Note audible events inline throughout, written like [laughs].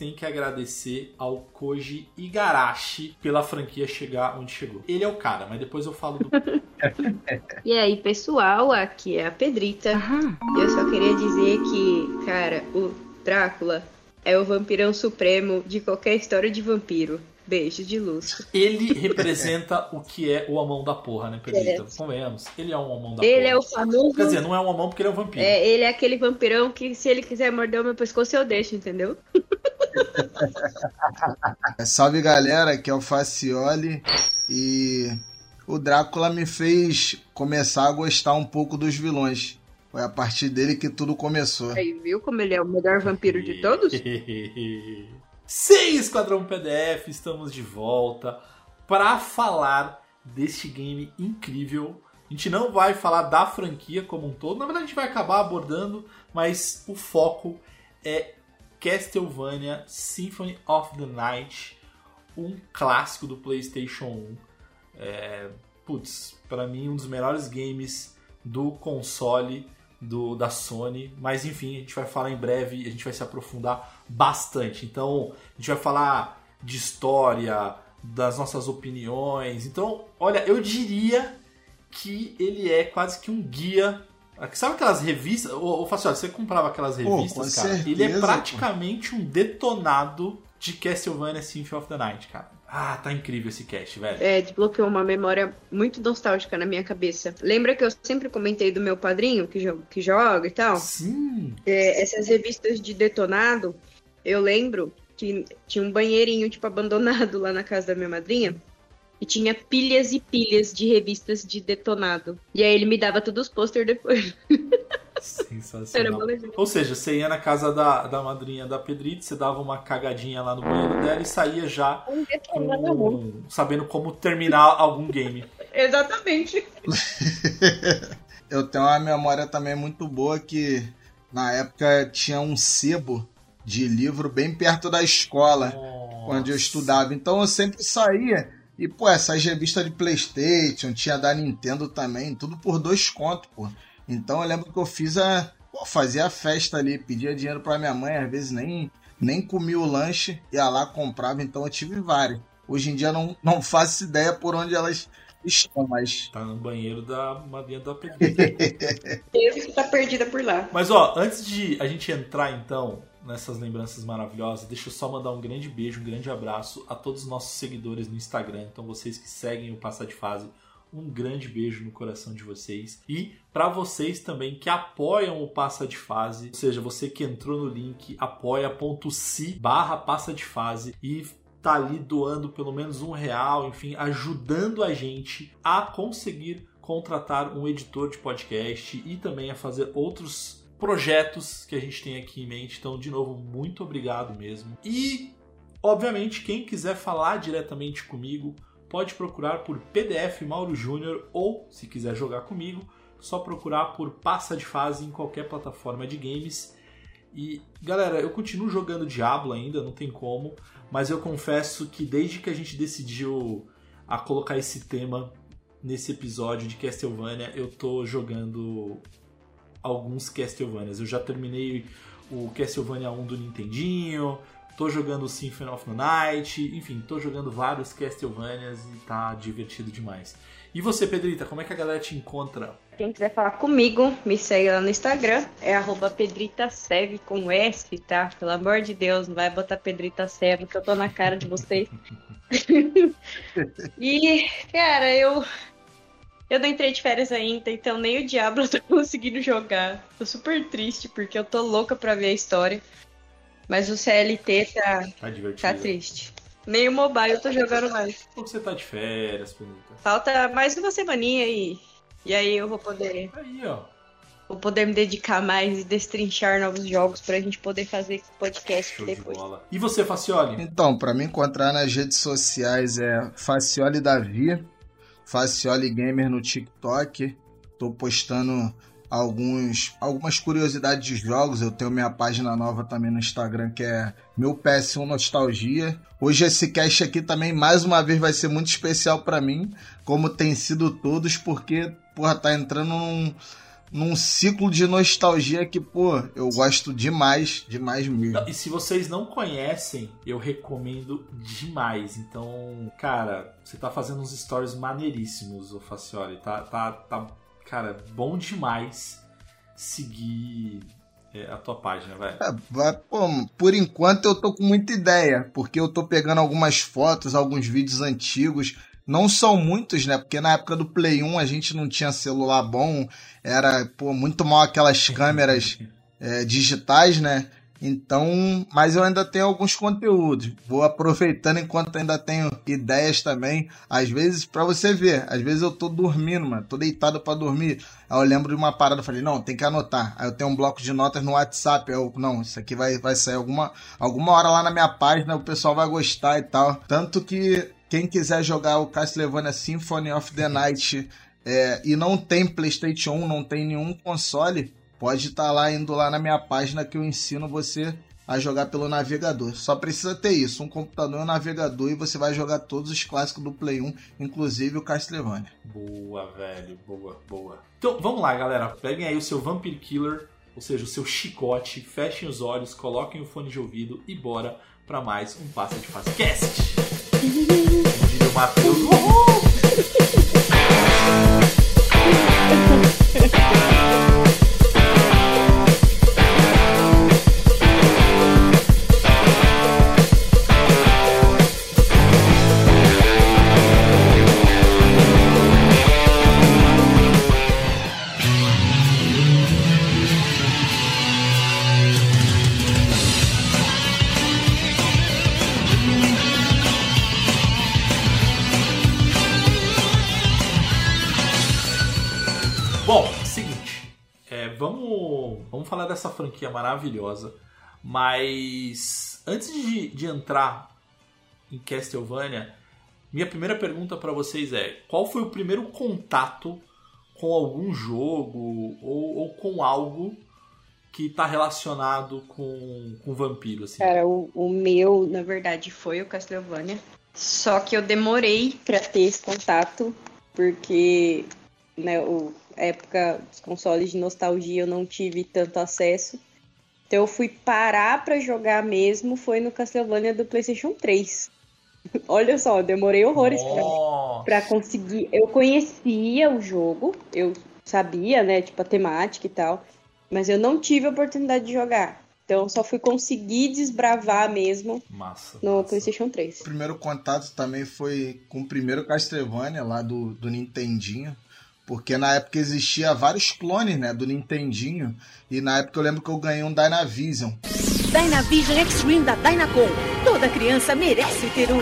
Têm que agradecer ao Koji Igarashi pela franquia chegar onde chegou. Ele é o cara, mas depois eu falo do. [laughs] E aí, pessoal, aqui é a Pedrita. Eu só queria dizer que, cara, o Drácula é o vampirão supremo de qualquer história de vampiro. Beijo de luz. Ele representa o que é o amão da porra, né, Pedrita? Convenhamos. Ele é um amão da Ele porra. é o famoso. Quer dizer, não é um amão porque ele é um vampiro. É, ele é aquele vampirão que se ele quiser morder o meu pescoço, eu deixo, entendeu? Salve galera, aqui é o Facioli e o Drácula me fez começar a gostar um pouco dos vilões. Foi a partir dele que tudo começou. Aí, viu como ele é o melhor vampiro de todos? [laughs] Sim, Esquadrão PDF, estamos de volta para falar deste game incrível. A gente não vai falar da franquia como um todo, na verdade a gente vai acabar abordando, mas o foco é Castlevania Symphony of the Night, um clássico do PlayStation 1. É, putz, para mim um dos melhores games do console do, da Sony, mas enfim, a gente vai falar em breve, a gente vai se aprofundar bastante. Então, a gente vai falar de história, das nossas opiniões. Então, olha, eu diria que ele é quase que um guia. Sabe aquelas revistas? Ô, ô Faciola, você comprava aquelas revistas, com cara? ele é certeza, praticamente um detonado de Castlevania Symphony of the Night, cara. Ah, tá incrível esse cast, velho. É, desbloqueou uma memória muito nostálgica na minha cabeça. Lembra que eu sempre comentei do meu padrinho que, jo que joga e tal? Sim. É, essas revistas de detonado, eu lembro que tinha um banheirinho, tipo, abandonado lá na casa da minha madrinha. E tinha pilhas e pilhas de revistas de detonado. E aí ele me dava todos os pôster depois. [laughs] Sensacional. Ou seja, você ia na casa da, da madrinha da Pedrita, você dava uma cagadinha lá no banheiro dela e saía já com, sabendo como terminar algum game. Exatamente. [laughs] Eu tenho uma memória também muito boa que na época tinha um sebo de livro bem perto da escola onde eu estudava. Então eu sempre saía e, pô, essas revistas de Playstation, tinha da Nintendo também, tudo por dois contos, pô. Então eu lembro que eu fiz a. Pô, fazia a festa ali, pedia dinheiro pra minha mãe, às vezes nem, nem comia o lanche, ia lá, comprava, então eu tive várias. Hoje em dia não, não faço ideia por onde elas estão, mas. Tá no banheiro da madrinha da Pedrita. [laughs] Eu que tá perdida por lá. Mas ó, antes de a gente entrar então nessas lembranças maravilhosas, deixa eu só mandar um grande beijo, um grande abraço a todos os nossos seguidores no Instagram. Então vocês que seguem o Passar de Fase, um grande beijo no coração de vocês. E para vocês também que apoiam o Passa de Fase, ou seja, você que entrou no link apoia.se barra Passa de Fase e tá ali doando pelo menos um real, enfim, ajudando a gente a conseguir contratar um editor de podcast e também a fazer outros projetos que a gente tem aqui em mente. Então, de novo, muito obrigado mesmo. E, obviamente, quem quiser falar diretamente comigo, pode procurar por PDF Mauro Júnior ou, se quiser jogar comigo, só procurar por Passa de Fase em qualquer plataforma de games. E, galera, eu continuo jogando Diablo ainda, não tem como, mas eu confesso que desde que a gente decidiu a colocar esse tema nesse episódio de Castlevania, eu tô jogando alguns Castlevanias. Eu já terminei o Castlevania 1 do Nintendinho, tô jogando Symphony of the Night, enfim, tô jogando vários Castlevanias e tá divertido demais. E você, Pedrita, como é que a galera te encontra? Quem quiser falar comigo, me segue lá no Instagram, é arroba pedritasev com S, tá? Pelo amor de Deus, não vai botar pedritasev, que eu tô na cara de vocês. [laughs] e, cara, eu eu não entrei de férias ainda, então nem o Diablo eu [laughs] tô conseguindo jogar. Tô super triste, porque eu tô louca pra ver a história. Mas o CLT tá, Tá tá triste. Nem o mobile eu tô jogando mais. Ou você tá de férias, Pedrita? Falta mais uma semaninha e, e aí eu vou poder, Aí, ó. vou poder me dedicar mais e destrinchar novos jogos pra gente poder fazer podcast Show de depois. bola. E você, Facioli? Então, pra me encontrar nas redes sociais é Facioli Davi, Facioli Gamer no TikTok. Tô postando alguns algumas curiosidades de jogos. Eu tenho minha página nova também no Instagram que é meu PS1 Nostalgia. Hoje esse cast aqui também mais uma vez vai ser muito especial pra mim, como tem sido todos, porque porra, tá entrando num num ciclo de nostalgia que, pô, eu gosto demais, demais mesmo. E se vocês não conhecem, eu recomendo demais. Então, cara, você tá fazendo uns stories maneiríssimos, o Facioli. Tá, tá, tá, cara, bom demais seguir é, a tua página, velho. É, pô, por enquanto eu tô com muita ideia, porque eu tô pegando algumas fotos, alguns vídeos antigos. Não são muitos, né? Porque na época do Play 1 a gente não tinha celular bom, era pô, muito mal aquelas câmeras [laughs] é, digitais, né? Então, mas eu ainda tenho alguns conteúdos. Vou aproveitando enquanto ainda tenho ideias também. Às vezes, pra você ver, às vezes eu tô dormindo, mano, tô deitado pra dormir. Aí eu lembro de uma parada, falei, não, tem que anotar. Aí eu tenho um bloco de notas no WhatsApp. Eu, não, isso aqui vai, vai sair alguma, alguma hora lá na minha página, o pessoal vai gostar e tal. Tanto que quem quiser jogar o Castlevania Symphony of the Night é, e não tem PlayStation 1, não tem nenhum console, pode estar lá indo lá na minha página que eu ensino você a jogar pelo navegador. Só precisa ter isso, um computador e um navegador e você vai jogar todos os clássicos do Play 1, inclusive o Castlevania. Boa, velho. Boa, boa. Então, vamos lá, galera. Peguem aí o seu Vampire Killer, ou seja, o seu chicote, fechem os olhos, coloquem o fone de ouvido e bora pra mais um Passa de Fase Cast. [laughs] Como diria o Matheus. Uhul! Dessa franquia maravilhosa. Mas antes de, de entrar em Castlevania, minha primeira pergunta pra vocês é: qual foi o primeiro contato com algum jogo ou, ou com algo que tá relacionado com, com vampiro? Assim? Cara, o, o meu, na verdade, foi o Castlevania. Só que eu demorei pra ter esse contato, porque né, época dos consoles de nostalgia eu não tive tanto acesso. Então eu fui parar pra jogar mesmo, foi no Castlevania do PlayStation 3. [laughs] Olha só, eu demorei horrores pra conseguir. Eu conhecia o jogo, eu sabia, né, tipo a temática e tal, mas eu não tive a oportunidade de jogar. Então eu só fui conseguir desbravar mesmo Massa. no massa. PlayStation 3. O primeiro contato também foi com o primeiro Castlevania lá do, do Nintendinho. Porque na época existia vários clones, né, do Nintendinho. E na época eu lembro que eu ganhei um Dynavision. Dynavision Extreme da Dynacon. Toda criança merece ter um.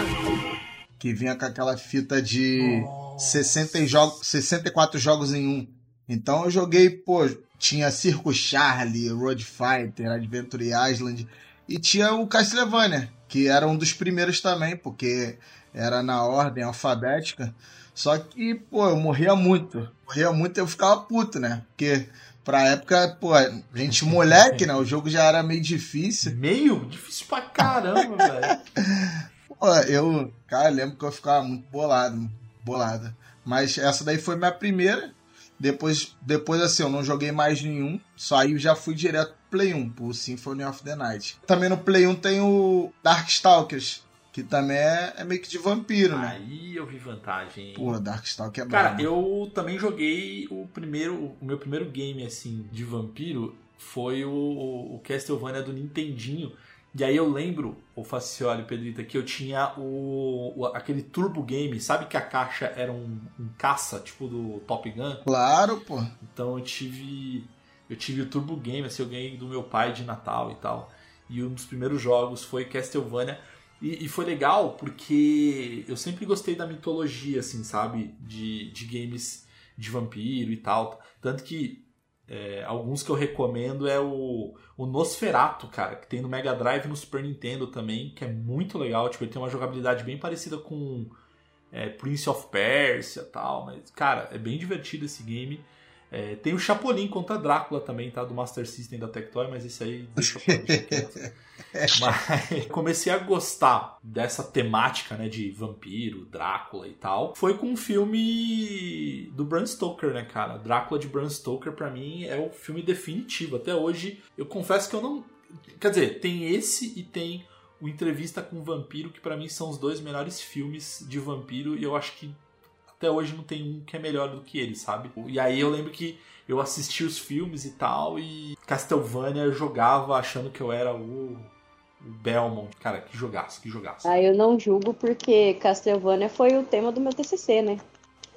Que vinha com aquela fita de 60 jogos, 64 jogos em um. Então eu joguei, pô, tinha Circo Charlie, Road Fighter, Adventure Island. E tinha o Castlevania, que era um dos primeiros também, porque era na ordem alfabética. Só que, pô, eu morria muito. Morria muito e eu ficava puto, né? Porque pra época, pô, gente [laughs] moleque, né? O jogo já era meio difícil. Meio difícil pra caramba, [laughs] velho. Pô, eu, cara, lembro que eu ficava muito bolado, bolada. Mas essa daí foi minha primeira. Depois, depois assim, eu não joguei mais nenhum. Só aí eu já fui direto pro Play 1, pro Symphony of the Night. Também no Play 1 tem o Darkstalkers, que também é, é meio que de vampiro, né? Aí eu vi vantagem. Porra, Darkstalk é Cara, brabo. eu também joguei o primeiro, o meu primeiro game assim de vampiro foi o, o Castlevania do Nintendinho. E aí eu lembro, o Facioli Pedrita, que eu tinha o, o- aquele Turbo Game, sabe que a caixa era um, um caça, tipo do Top Gun? Claro, pô. Então eu tive eu tive o Turbo Game, assim, eu ganhei do meu pai de Natal e tal. E um dos primeiros jogos foi Castlevania. E, e foi legal porque eu sempre gostei da mitologia, assim, sabe? De, de games de vampiro e tal. Tanto que é, alguns que eu recomendo é o, o Nosferatu, cara, que tem no Mega Drive no Super Nintendo também, que é muito legal. Tipo, ele tem uma jogabilidade bem parecida com é, Prince of Persia e tal. Mas, cara, é bem divertido esse game. É, tem o Chapolin contra Drácula também, tá? Do Master System da Tectoy, mas esse aí deixa eu deixa quieto. [laughs] Mas comecei a gostar dessa temática, né, de vampiro, Drácula e tal. Foi com um filme do Bram Stoker, né, cara? Drácula de Bram Stoker pra mim é o filme definitivo. Até hoje, eu confesso que eu não, quer dizer, tem esse e tem o Entrevista com o Vampiro, que pra mim são os dois melhores filmes de vampiro e eu acho que até hoje não tem um que é melhor do que ele, sabe? E aí eu lembro que eu assisti os filmes e tal, e Castlevania eu jogava achando que eu era o, o Belmont. Cara, que jogaço, que jogaço. Ah, eu não julgo porque Castlevania foi o tema do meu TCC, né?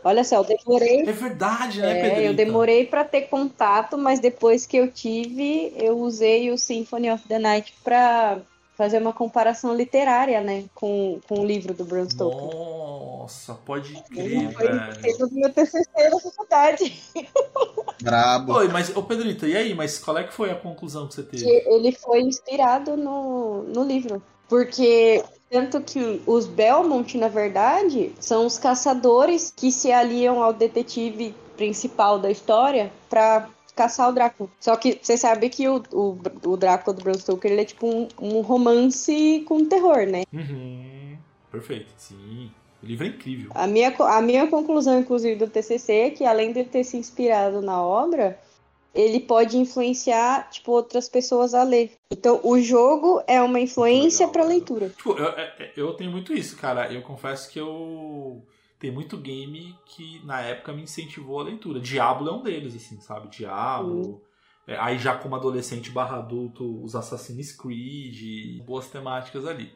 Olha só, eu demorei. É verdade, né, É, eu demorei pra ter contato, mas depois que eu tive, eu usei o Symphony of the Night pra fazer uma comparação literária, né, com, com o livro do Bram Stoker. Nossa, pode crer, Ele foi velho. do meu TCC da faculdade. Brabo. Oi, mas, ô Pedrito, e aí? Mas qual é que foi a conclusão que você teve? que ele foi inspirado no, no livro. Porque tanto que os Belmont, na verdade, são os caçadores que se aliam ao detetive principal da história pra caçar o Drácula. Só que você sabe que o, o, o Drácula do Bram Stoker ele é tipo um, um romance com terror, né? Uhum, perfeito, sim. O livro é incrível. A minha, a minha conclusão, inclusive, do TCC é que além de ter se inspirado na obra, ele pode influenciar, tipo, outras pessoas a ler. Então, o jogo é uma influência para leitura. Tipo, eu, é- eu tenho muito isso, cara. Eu confesso que eu. Tem muito game que na época me incentivou a leitura. Diablo é um deles, assim, sabe? Diablo. É, aí já como adolescente barra adulto, os Assassin's Creed, boas temáticas ali.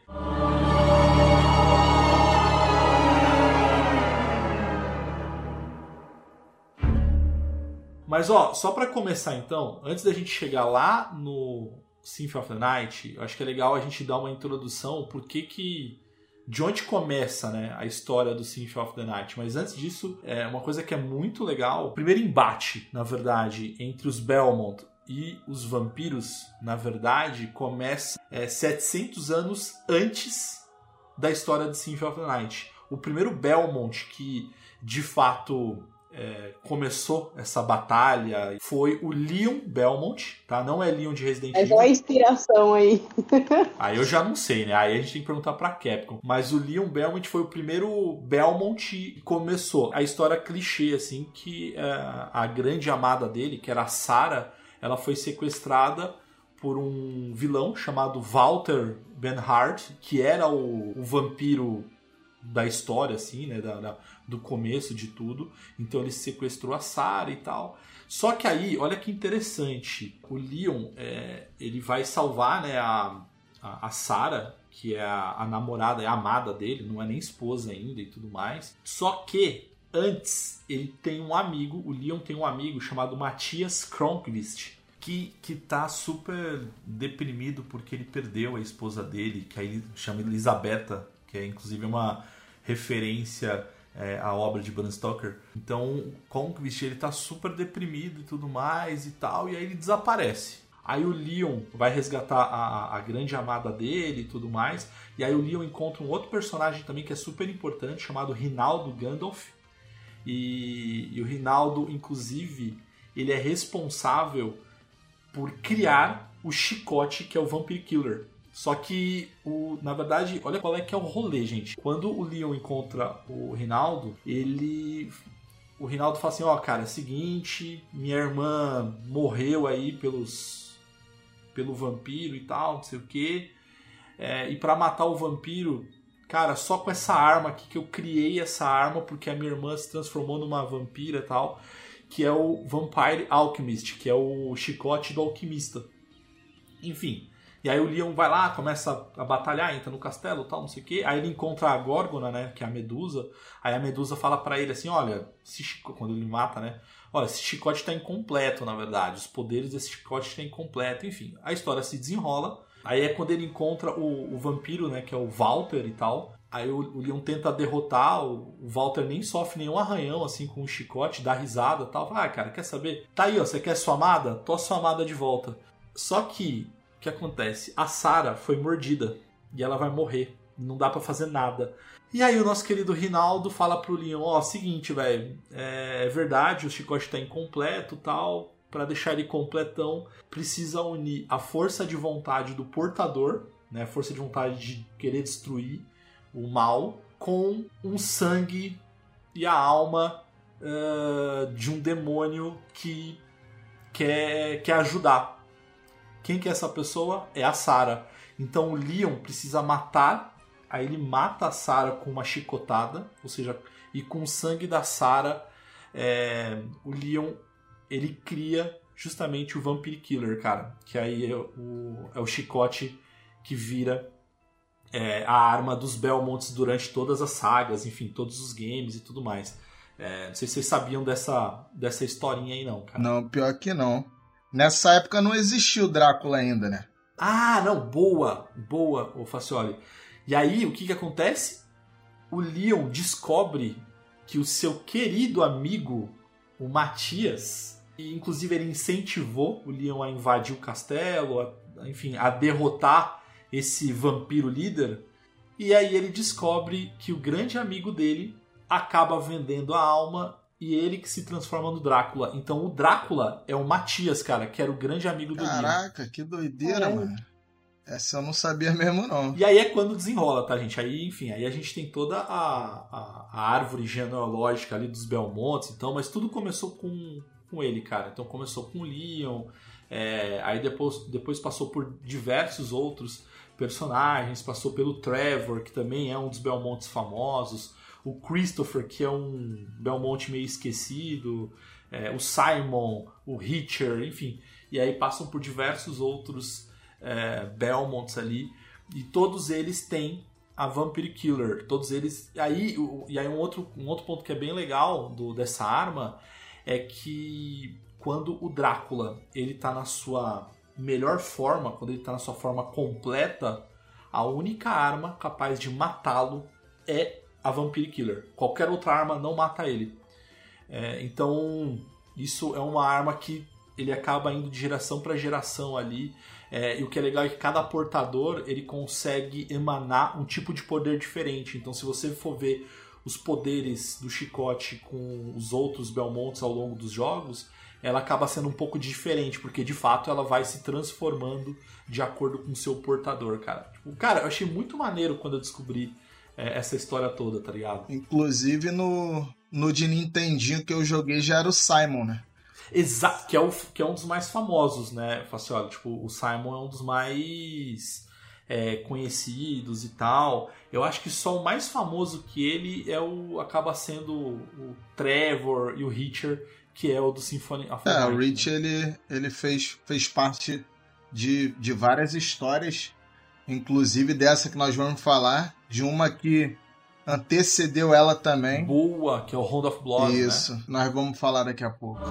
Mas ó, só pra começar então, antes da gente chegar lá no Symphony of the Night, eu acho que é legal a gente dar uma introdução por que que de onde começa né, a história do Symphony of the Night. Mas antes disso, é uma coisa que é muito legal, o primeiro embate, na verdade, entre os Belmont e os vampiros, na verdade, começa é, 700 anos antes da história de Symphony of the Night. O primeiro Belmont que, de fato, é, começou essa batalha foi o Leon Belmont, tá? Não é Leon de Resident Mas Evil. olha a inspiração aí. [laughs] Aí eu já não sei, né? Aí a gente tem que perguntar pra Capcom. Mas o Leon Belmont foi o primeiro Belmont que começou. A história clichê, assim, que é, a grande amada dele, que era a Sarah, ela foi sequestrada por um vilão chamado Walter Benhart, que era o, o vampiro da história, assim, né? Da, da- do começo de tudo. Então ele sequestrou a Sarah e tal. Só que aí, olha que interessante, o Leon, é, ele vai salvar, né, a, a, a Sarah, que é a, a namorada, é a amada dele, não é nem esposa ainda e tudo mais. Só que antes ele tem um amigo, o Leon tem um amigo chamado Matias Kronqvist, que, que tá super deprimido porque ele perdeu a esposa dele, que aí chama Elisabetta, que é inclusive uma referência é, à obra de Bram Stoker. Então, Conquist, ele tá super deprimido e tudo mais e tal, e aí ele desaparece. Aí o Leon vai resgatar a, a grande amada dele e tudo mais. E aí o Leon encontra um outro personagem também que é super importante, chamado Rinaldo Gandalf. E, e o Rinaldo, inclusive, ele é responsável por criar o chicote que é o Vampire Killer. Só que, o, na verdade, olha qual é que é o rolê, gente. Quando o Leon encontra o Rinaldo, ele. O Rinaldo fala assim: Ó, cara, é o seguinte, minha irmã morreu aí pelos. pelo vampiro e tal, não sei o quê. É, e para matar o vampiro, cara, só com essa arma aqui que eu criei essa arma porque a minha irmã se transformou numa vampira e tal, que é o Vampire Alchemist, que é o chicote do alquimista. Enfim. E aí o Leon vai lá, começa a batalhar, entra no castelo, tal, não sei o quê. Aí ele encontra a Górgona, né, que é a Medusa. Aí a Medusa fala para ele assim, olha, chicote, quando ele mata, né? Olha, esse chicote tá incompleto, na verdade. Os poderes desse chicote estão incompleto, enfim. A história se desenrola. Aí é quando ele encontra o, o vampiro, né, que é o Walter e tal. Aí o, o Leon tenta derrotar, o, Walter nem sofre nenhum arranhão assim com o chicote, dá risada e tal. Ah, cara, quer saber? Tá aí, ó, você quer sua amada? Tô a sua amada de volta. Só que, que acontece? A Sarah foi mordida e ela vai morrer. Não dá para fazer nada. E aí o nosso querido Rinaldo fala pro Leon, ó, seguinte, velho, é, é, verdade, o chicote tá incompleto tal. Para deixar ele completão, precisa unir a força de vontade do portador, né, a força de vontade de querer destruir o mal, com um sangue e a alma uh, de um demônio que quer, quer ajudar. Quem que é essa pessoa? É a Sara. Então o Leon precisa matar, aí ele mata a Sara com uma chicotada, ou seja, e com o sangue da Sara, é, o Leon ele cria justamente o Vampire Killer, cara, que aí é o, é o chicote que vira é, a arma dos Belmonts durante todas as sagas, enfim, todos os games e tudo mais. É, não sei se vocês sabiam dessa, dessa historinha aí, não, cara. Não, pior que não. Nessa época não existia o Drácula ainda, né? Ah, não, boa, boa, o Facioli. E aí, o que que acontece? O Leon descobre que o seu querido amigo, o Matias, e inclusive ele incentivou o Leon a invadir o castelo, a, enfim, a derrotar esse vampiro líder. E aí ele descobre que o grande amigo dele acaba vendendo a alma e ele que se transforma no Drácula. Então o Drácula é o Matias, cara, que era o grande amigo do Caraca, que doideira, é. mano. Essa eu não sabia mesmo, não. E aí é quando desenrola, tá, gente? Aí, enfim, aí a gente tem toda a, a, a árvore genealógica ali dos Belmontes, então, mas tudo começou com, com ele, cara. Então começou com o Leon, é, aí depois, depois passou por diversos outros personagens, passou pelo Trevor, que também é um dos Belmontes famosos, o Christopher, que é um Belmonte meio esquecido, é, o Simon, o Hitcher, enfim. E aí passam por diversos outros é, Belmonts ali, e todos eles têm a Vampire Killer. Todos eles. Aí, e aí um outro, um outro ponto que é bem legal do, dessa arma é que quando o Drácula ele tá na sua melhor forma, quando ele está na sua forma completa, a única arma capaz de matá-lo é a Vampire Killer. Qualquer outra arma não mata ele. É, então, isso é uma arma que ele acaba indo de geração para geração ali. É, e o que é legal é que cada portador ele consegue emanar um tipo de poder diferente. Então, se você for ver os poderes do chicote com os outros Belmonts ao longo dos jogos, ela acaba sendo um pouco diferente, porque de fato ela vai se transformando de acordo com o seu portador, cara. Tipo, cara, eu achei muito maneiro quando eu descobri é, essa história toda, tá ligado? Inclusive no, no de Nintendinho que eu joguei já era o Simon, né? Exato, que é, o, que é um dos mais famosos, né, Facioli? Tipo, o Simon é um dos mais é, conhecidos e tal. Eu acho que só o mais famoso que ele é o acaba sendo o Trevor e o Hitcher, que é o do Symphony of É, o Rich ele, ele fez, fez parte de, de várias histórias, inclusive dessa que nós vamos falar, de uma que antecedeu ela também. Boa, que é o Round of Blood. Né? Isso, né? nós vamos falar daqui a pouco.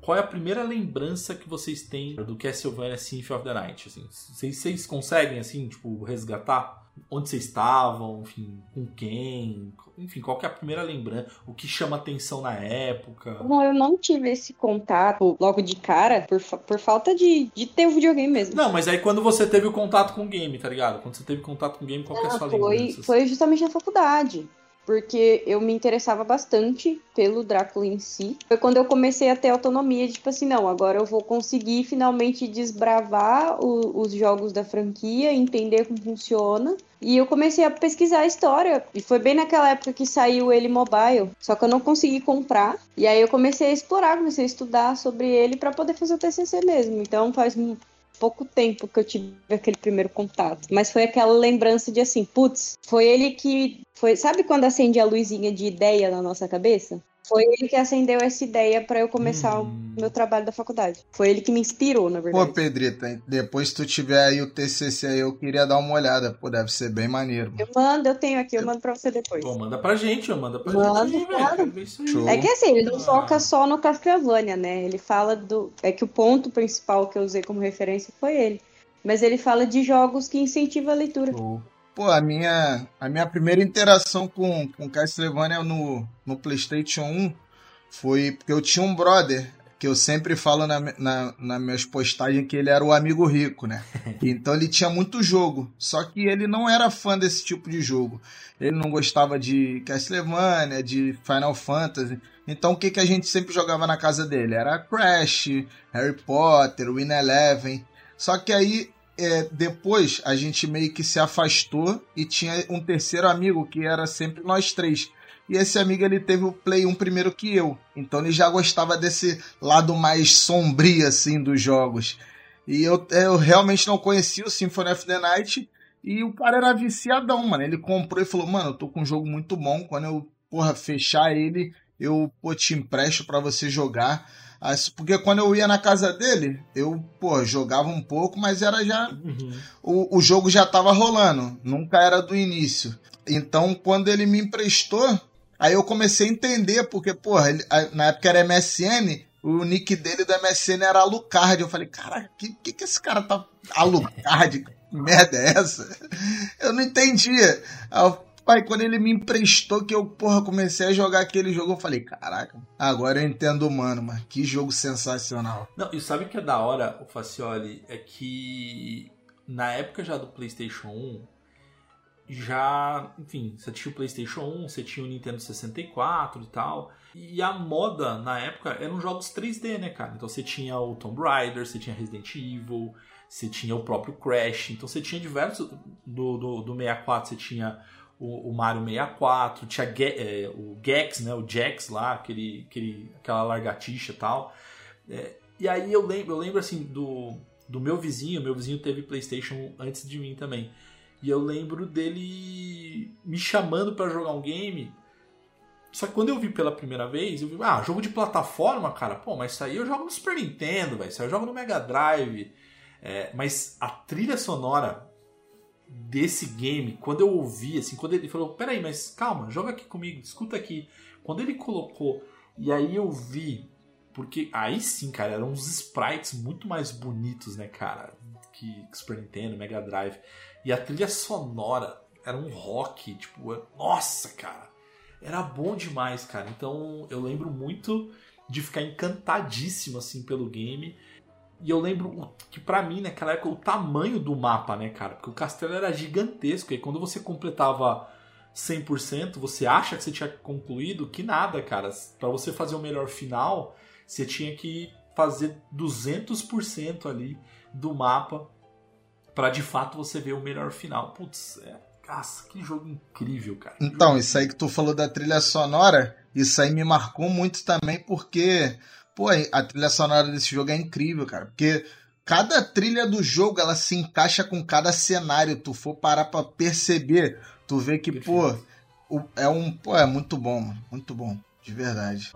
Qual é a primeira lembrança que vocês têm do Castlevania Symphony of the Night? Assim, vocês, vocês conseguem, assim, tipo, resgatar onde vocês estavam, enfim, com quem, enfim, qual é a primeira lembrança, o que chama atenção na época? Bom, eu não tive esse contato logo de cara por, por falta de, de ter o videogame mesmo. Não, mas aí quando você teve o contato com o game, tá ligado? Quando você teve contato com o game, qual é a sua foi, lembrança? Foi justamente na faculdade. Porque eu me interessava bastante pelo Drácula em si. Foi quando eu comecei a ter autonomia, de, tipo assim, não, agora eu vou conseguir finalmente desbravar o, os jogos da franquia, entender como funciona. E eu comecei a pesquisar a história. E foi bem naquela época que saiu ele mobile. Só que eu não consegui comprar. E aí eu comecei a explorar, comecei a estudar sobre ele para poder fazer o TCC mesmo. Então faz pouco tempo que eu tive aquele primeiro contato. Mas foi aquela lembrança de assim, putz, foi ele que. Foi, sabe quando acende a luzinha de ideia na nossa cabeça? Foi ele que acendeu essa ideia para eu começar hum. o meu trabalho da faculdade. Foi ele que me inspirou, na verdade. Pô, Pedrita, depois que tu tiver aí o TCC aí, eu queria dar uma olhada. Pô, deve ser bem maneiro. Eu mando, eu tenho aqui, eu mando pra você depois. Pô, manda pra gente, eu mando pra mando, gente. Claro. É que assim, ele não ah. foca só no Castlevania, né? Ele fala do... É que o ponto principal que eu usei como referência foi ele. Mas ele fala de jogos que incentivam a leitura. Show. Pô, a minha, a minha primeira interação com, com Castlevania no, no PlayStation 1 foi porque eu tinha um brother que eu sempre falo na, na, nas minhas postagens que ele era o amigo rico, né? [laughs] Então ele tinha muito jogo, só que ele não era fã desse tipo de jogo. Ele não gostava de Castlevania, de Final Fantasy. Então o que, que a gente sempre jogava na casa dele? Era Crash, Harry Potter, Win Eleven. Só que aí é, depois a gente meio que se afastou e tinha um terceiro amigo que era sempre nós três. E esse amigo ele teve o Play 1 primeiro que eu. Então ele já gostava desse lado mais sombrio assim dos jogos. E eu, eu realmente não conhecia o Symphony of the Night. E o cara era viciadão, mano. Ele comprou e falou: Mano, eu tô com um jogo muito bom. Quando eu, porra, fechar ele, eu pô, te empresto para você jogar. Porque quando eu ia na casa dele, eu, pô, jogava um pouco, mas era já. Uhum. O, o jogo já tava rolando, nunca era do início. Então, quando ele me emprestou, aí eu comecei a entender, porque, porra, ele, na época era MSN, o nick dele do MSN era Alucard. Eu falei, cara, que, que, que esse cara tá. Alucard? que merda é essa? Eu não entendia. Eu Pai, quando ele me emprestou que eu, porra, comecei a jogar aquele jogo, eu falei, caraca, agora eu entendo mano, mas que jogo sensacional. Não, e sabe o que é da hora, o Facioli, é que na época já do PlayStation 1, já, enfim, você tinha o PlayStation 1, você tinha o Nintendo 64 e tal. E a moda na época eram jogos 3D, né, cara? Então você tinha o Tomb Raider, você tinha Resident Evil, você tinha o próprio Crash. Então você tinha diversos. Do, do, do 64 você tinha o, o Mario 64, tinha é, o Gex, né, o Jax lá, aquele, aquele, aquela largatixa e tal. É, e aí eu lembro, eu lembro assim do, do meu vizinho, meu vizinho teve PlayStation antes de mim também. E eu lembro dele me chamando para jogar um game. Só que quando eu vi pela primeira vez, eu vi, ah, jogo de plataforma, cara, pô, mas isso aí eu jogo no Super Nintendo, velho, isso aí eu jogo no Mega Drive. É, mas a trilha sonora desse game, quando eu ouvi, assim, quando ele falou, peraí, mas calma, joga aqui comigo, escuta aqui. Quando ele colocou, e aí eu vi, porque aí sim, cara, eram uns sprites muito mais bonitos, né, cara, que Super Nintendo, Mega Drive. E a trilha sonora era um rock, tipo, nossa, cara, era bom demais, cara. Então eu lembro muito de ficar encantadíssimo, assim, pelo game. E eu lembro que para mim, naquela época, o tamanho do mapa, né, cara? Porque o castelo era gigantesco. E quando você completava 100%, você acha que você tinha concluído, que nada, cara. Para você fazer o melhor final, você tinha que fazer 200% ali do mapa para de fato você ver o melhor final. Putz, é, que jogo incrível, cara. Então, isso aí que tu falou da trilha sonora, isso aí me marcou muito também porque Pô, a trilha sonora desse jogo é incrível, cara. Porque cada trilha do jogo ela se encaixa com cada cenário. Tu for parar pra perceber, tu vê que, pô, é um. Pô, é muito bom, mano. Muito bom. De verdade.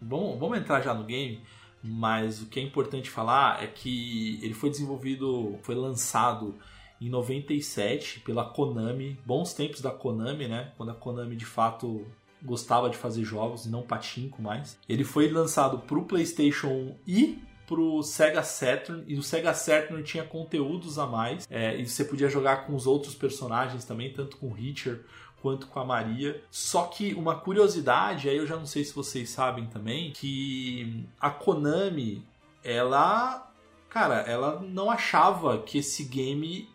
Bom, vamos entrar já no game, mas o que é importante falar é que ele foi desenvolvido, foi lançado em 97 pela Konami, bons tempos da Konami, né? Quando a Konami de fato gostava de fazer jogos e não patinco mais. Ele foi lançado para o PlayStation 1 e pro Sega Saturn e o Sega Saturn tinha conteúdos a mais é, e você podia jogar com os outros personagens também, tanto com o Richard quanto com a Maria. Só que uma curiosidade, aí eu já não sei se vocês sabem também, que a Konami ela cara, ela não achava que esse game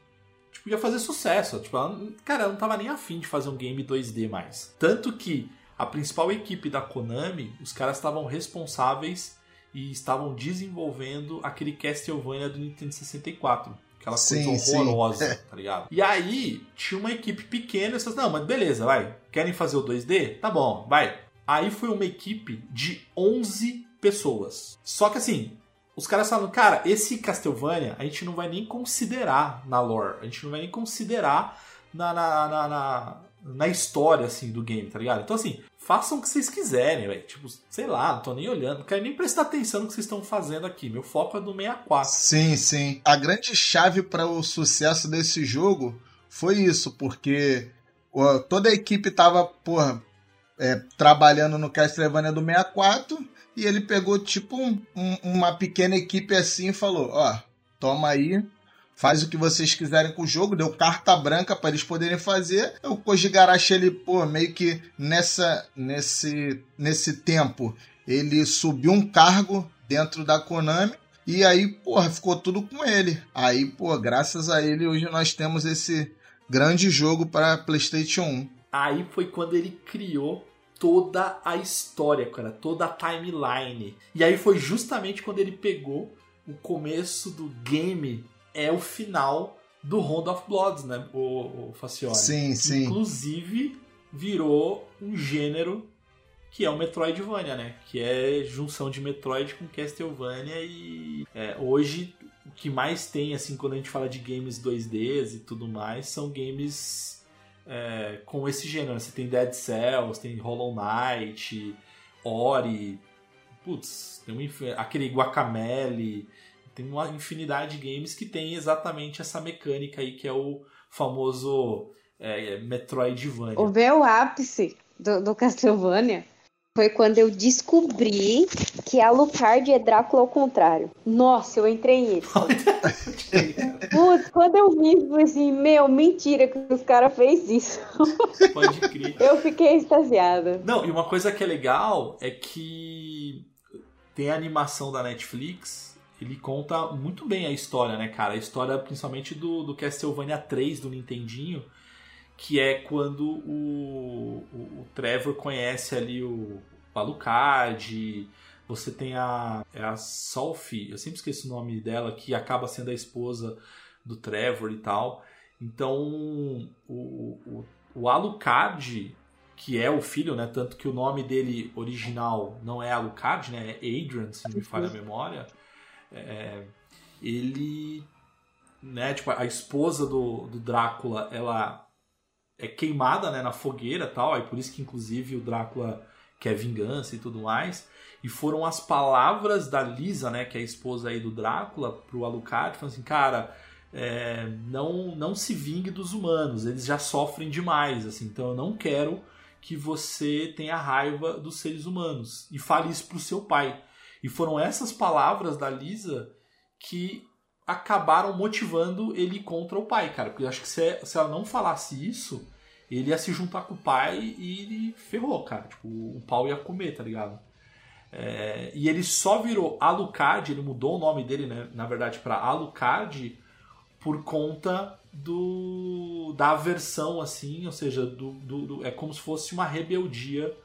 tipo, ia fazer sucesso. Tipo, ela, cara, ela não tava nem afim de fazer um game 2D mais. Tanto que a principal equipe da Konami, os caras estavam responsáveis e estavam desenvolvendo aquele Castlevania do Nintendo 64. Aquela Sim, coisa sim. horrorosa, [laughs] tá ligado? E aí, tinha uma equipe pequena e não, mas beleza, vai. Querem fazer o 2D? Tá bom, vai. Aí foi uma equipe de 11 pessoas. Só que assim, os caras falaram, cara, esse Castlevania a gente não vai nem considerar na lore, a gente não vai nem considerar na, na, na, na, na história, assim, do game, tá ligado? Então, assim, façam o que vocês quiserem, velho. Tipo, sei lá, não tô nem olhando, não quero nem prestar atenção no que vocês estão fazendo aqui. Meu foco é do 64. Sim, sim. A grande chave para o sucesso desse jogo foi isso, porque toda a equipe tava, porra, é, trabalhando no Castlevania do 64 e ele pegou tipo um- um- uma pequena equipe assim e falou: Ó, toma aí, faz o que vocês quiserem com o jogo, deu carta branca para eles poderem fazer. O Koji Garashi, ele, pô, meio que nessa, nesse, nesse tempo, ele subiu um cargo dentro da Konami. E aí, porra, ficou tudo com ele. Aí, pô, graças a ele, hoje nós temos esse grande jogo para PlayStation 1. Aí foi quando ele criou toda a história, cara, toda a timeline. E aí foi justamente quando ele pegou o começo do game, é o final do Round of Bloods, né, o, o Facioli? Sim, sim. Inclusive virou um gênero que é o Metroidvania, né? Que é junção de Metroid com Castlevania e é, hoje o que mais tem, assim, quando a gente fala de games 2Ds e tudo mais, são games é, com esse gênero. Você tem Dead Cells, tem Hollow Knight, Ori, putz, tem aquele Guacamele, tem uma infinidade de games que tem exatamente essa mecânica aí que é o famoso é, Metroidvania. O meu ápice do, do Castlevania foi quando eu descobri que a Alucard é Drácula ao contrário. Nossa, eu entrei nisso. [laughs] Putz, quando eu vi, eu falei assim, meu, mentira que os caras fez isso. Pode crer. [laughs] Eu fiquei extasiada. Não, e uma coisa que é legal é que tem a animação da Netflix, ele conta muito bem a história, né, cara? A história principalmente do, do Castlevania 3 do Nintendinho, que é quando o, o, o Trevor conhece ali o Alucard, você tem a, é a Sophie, eu sempre esqueço o nome dela, que acaba sendo a esposa do Trevor e tal. Então, o, o, o Alucard, que é o filho, né? Tanto que o nome dele original não é Alucard, né? É Adrian, se não me falha a memória. É, ele, né? Tipo, a esposa do, do Drácula, ela é queimada, né? Na fogueira, tal. Aí por isso que inclusive o Drácula quer vingança e tudo mais. E foram as palavras da Lisa, né? Que é a esposa aí do Drácula, pro Alucard, falando assim, cara. é, não, não se vingue dos humanos, eles já sofrem demais, assim, então eu não quero que você tenha raiva dos seres humanos. E fale isso pro seu pai. E foram essas palavras da Lisa que acabaram motivando ele contra o pai, cara. Porque acho que se, se ela não falasse isso, ele ia se juntar com o pai e ele ferrou, cara. Tipo, o pau ia comer, tá ligado? É, e ele só virou Alucard, ele mudou o nome dele, né, na verdade, para Alucard por conta do da aversão, assim, ou seja, do, do- do- é como se fosse uma rebeldia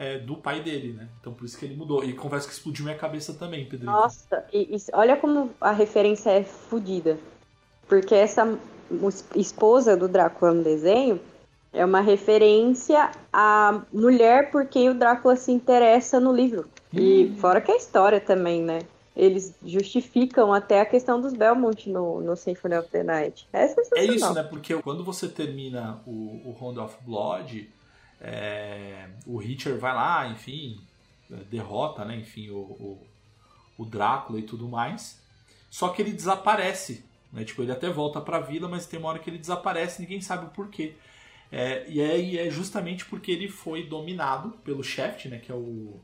é, do pai dele, né? Então por isso que ele mudou. E confesso que explodiu minha cabeça também, Pedrinho. Nossa, e, e olha como a referência é fodida. Porque essa esposa do Drácula no desenho é uma referência à mulher por quem o Drácula se interessa no livro. E fora que a história também, né? Eles justificam até a questão dos Belmont no, no Symphony of the Night. É É isso, né? Porque quando você termina o, o Round of Blood, é, o Richard vai lá, enfim, é, derrota, né? Enfim, o, o, o Drácula e tudo mais. Só que ele desaparece, né? Tipo, ele até volta pra vila, mas tem uma hora que ele desaparece, ninguém sabe o porquê. É, e aí é justamente porque ele foi dominado pelo Shaft, né? Que é o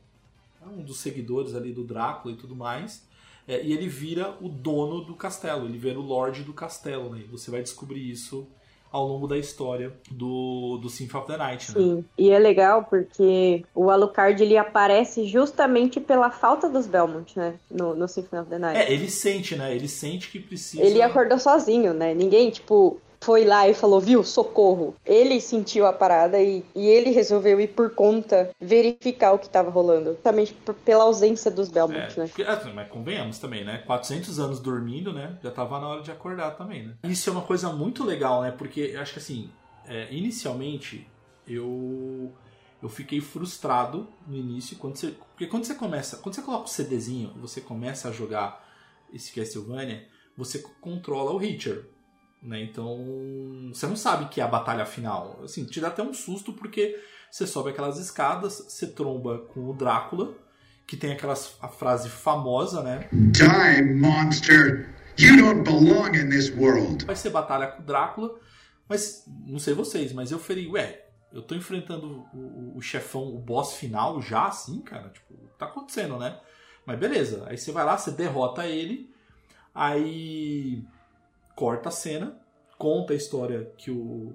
é um dos seguidores ali do Drácula e tudo mais. É, e ele vira o dono do castelo, ele vira o Lorde do castelo, né? Você vai descobrir isso ao longo da história do, do Symphony of the Night, né? Sim, e é legal porque o Alucard ele aparece justamente pela falta dos Belmont, né? No, no Symphony of the Night. É, ele sente, né? Ele sente que precisa. Ele acordou sozinho, né? Ninguém, tipo, foi lá e falou, viu, socorro. Ele sentiu a parada e, e ele resolveu ir por conta verificar o que estava rolando. Justamente por- pela ausência dos Belmont, É, né? porque- ah, mas convenhamos também, né? 400 anos dormindo, né? Já tava na hora de acordar também, né? Isso é uma coisa muito legal, né? Porque eu acho que assim, é, inicialmente eu eu fiquei frustrado no início quando você, porque quando você começa, quando você coloca o CDzinho, você começa a jogar esse Castlevania, você controla o Hitcher, né? Então, você não sabe que é a batalha final. Assim, te dá até um susto porque você sobe aquelas escadas, você tromba com o Drácula, que tem aquelas, a frase famosa, né? Die, monster! You don't belong in this world. Vai ser batalha com o Drácula, mas não sei vocês, mas eu falei, ué, eu tô enfrentando o, o- o chefão, o boss final já assim, cara? Tipo, tá acontecendo, né? Mas beleza, aí você vai lá, você derrota ele, aí corta a cena, conta a história que o,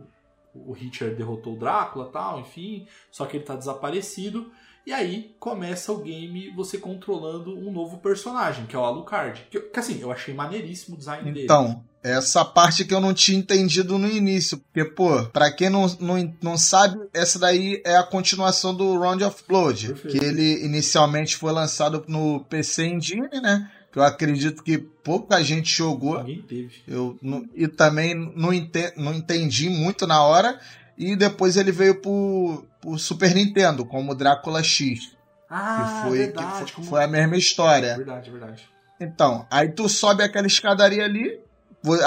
o Richard derrotou o Drácula tal, enfim, só que ele tá desaparecido. E aí começa o game você controlando um novo personagem, que é o Alucard. Que, que, assim, eu achei maneiríssimo o design dele. Então, essa parte que eu não tinha entendido no início. Porque, pô, pra quem não, não, não sabe, essa daí é a continuação do Round of Blood. Perfeito. Que ele inicialmente foi lançado no PC Engine, né? Que eu acredito que pouca gente jogou. Ninguém teve. Eu não- e também não, ente- não entendi muito na hora. E depois ele veio pro, pro Super Nintendo, como Drácula X. Ah, que foi, verdade. que foi, como- foi a mesma história. Verdade, verdade. Então, aí tu sobe aquela escadaria ali,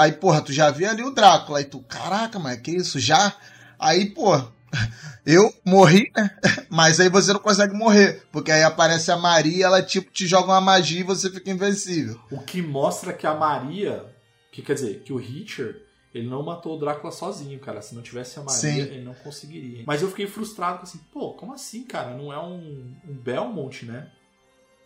aí, porra, tu já vê ali o Drácula, aí tu, caraca, mas que isso, já? Aí, pô, [laughs] eu morri, né? [laughs] Mas aí você não consegue morrer, porque aí aparece a Maria, ela tipo te joga uma magia e você fica invencível. O que mostra que a Maria, que quer dizer, que o Hitcher, ele não matou o Drácula sozinho, cara. Se não tivesse a Maria, Sim. ele não conseguiria. Mas eu fiquei frustrado, assim, pô, como assim, cara? Não é um, um Belmont, né?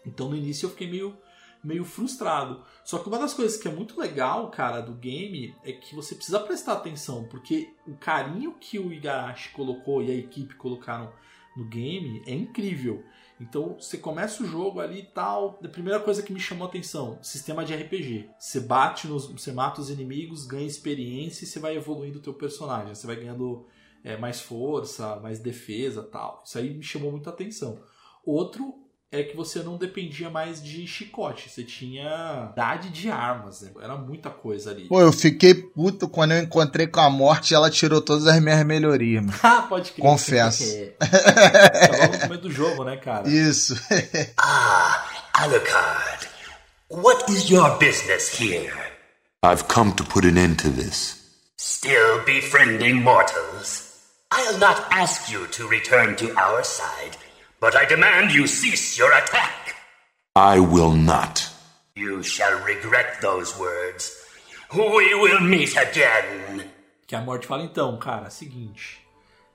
Então no início eu fiquei meio, meio frustrado. Só que uma das coisas que é muito legal, cara, do game é que você precisa prestar atenção, porque o carinho que o Igarashi colocou e a equipe colocaram no game é incrível. Então você começa o jogo ali e tal. A primeira coisa que me chamou a atenção: sistema de RPG. Você bate nos. Você mata os inimigos, ganha experiência e você vai evoluindo o teu personagem. Você vai ganhando é, mais força, mais defesa tal. Isso aí me chamou muita atenção. Outro é que você não dependia mais de chicote, você tinha idade de armas, né? era muita coisa ali. Pô, eu fiquei puto quando eu encontrei com a morte e ela tirou todas as minhas melhorias, mano. [laughs] Ah, pode crer. Confesso. É. Tá logo no começo do jogo, né, cara? Isso. [laughs] Alucard, what is your business here? I've come to put an end to this. Still befriending mortals? I'll not ask you to return to our side, but I demand you cease your attack. I will not. You shall regret those words. We will meet again. Que a morte fala, então, cara, seguinte.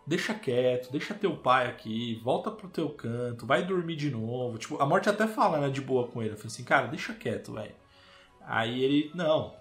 Deixa quieto, deixa teu pai aqui, volta pro teu canto, vai dormir de novo. Tipo, a morte até fala, né, de boa com ele. Falei assim, cara, deixa quieto, velho. Aí ele, não,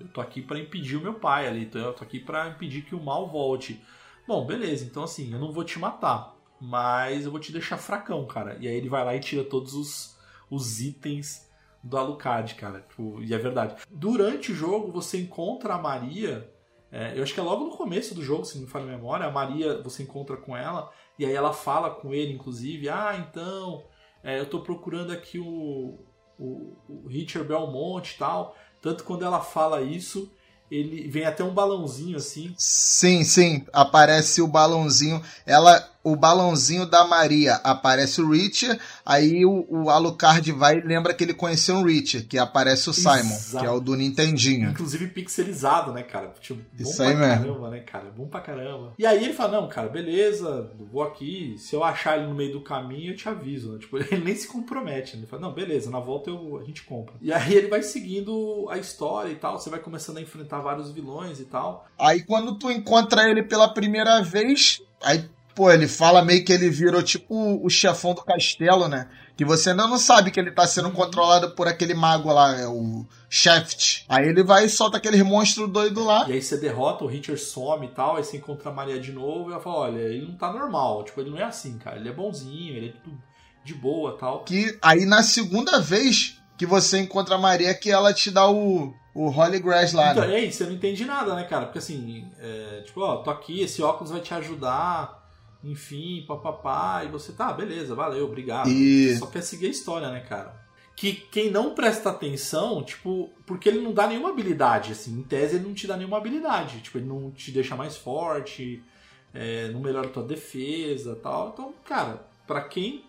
eu tô aqui pra impedir o meu pai ali, tô- eu tô aqui pra impedir que o mal volte. Bom, beleza, então assim, eu não vou te matar, mas eu vou te deixar fracão, cara. E aí ele vai lá e tira todos os, os itens do Alucard, cara. Tipo, e é verdade. Durante o jogo, você encontra a Maria. é, eu acho que é logo no começo do jogo, se não me falha a memória. A Maria, você encontra com ela. E aí ela fala com ele, inclusive. Ah, então, é, eu tô procurando aqui o, o, o Richard Belmont e tal. Tanto quando ela fala isso, ele vem até um balãozinho assim. Sim, sim, aparece o balãozinho. Ela, o balãozinho da Maria aparece o Richard, aí o, o Alucard vai e lembra que ele conheceu um Richard, que aparece o Simon, Exato. que é o do Nintendinho. Inclusive pixelizado, né, cara? Tipo, bom Isso pra aí mesmo. caramba, né, cara? Bom pra caramba. E aí ele fala, não, cara, beleza, vou aqui. Se eu achar ele no meio do caminho, eu te aviso. Né? [laughs] Tipo, ele nem se compromete. Né? Ele fala, não, beleza, na volta eu, a gente compra. E aí ele vai seguindo a história e tal. Você vai começando a enfrentar vários vilões e tal. Aí quando tu encontra ele pela primeira vez, aí Pô, ele fala meio que ele virou tipo o chefão do castelo, né? Que você ainda não sabe que ele tá sendo controlado por aquele mago lá, é o Shaft. Aí ele vai e solta aquele monstro doido lá. E aí você derrota, o Richard some e tal, aí você encontra a Maria de novo e ela fala, olha, ele não tá normal, tipo, ele não é assim, cara, ele é bonzinho, ele é tudo de boa tal. Que aí na segunda vez que você encontra a Maria que ela te dá o, o Holy Grass lá, Então, né? é isso, você não entende nada, né, cara? Porque assim, é, tipo, ó, tô aqui, esse óculos vai te ajudar, enfim, papapá, e você, tá, beleza, valeu, obrigado. E- Só quer seguir a história, né, cara? Que quem não presta atenção, tipo, porque ele não dá nenhuma habilidade, assim, em tese ele não te dá nenhuma habilidade, tipo, ele não te deixa mais forte, é, não melhora a tua defesa tal. Então, cara, pra quem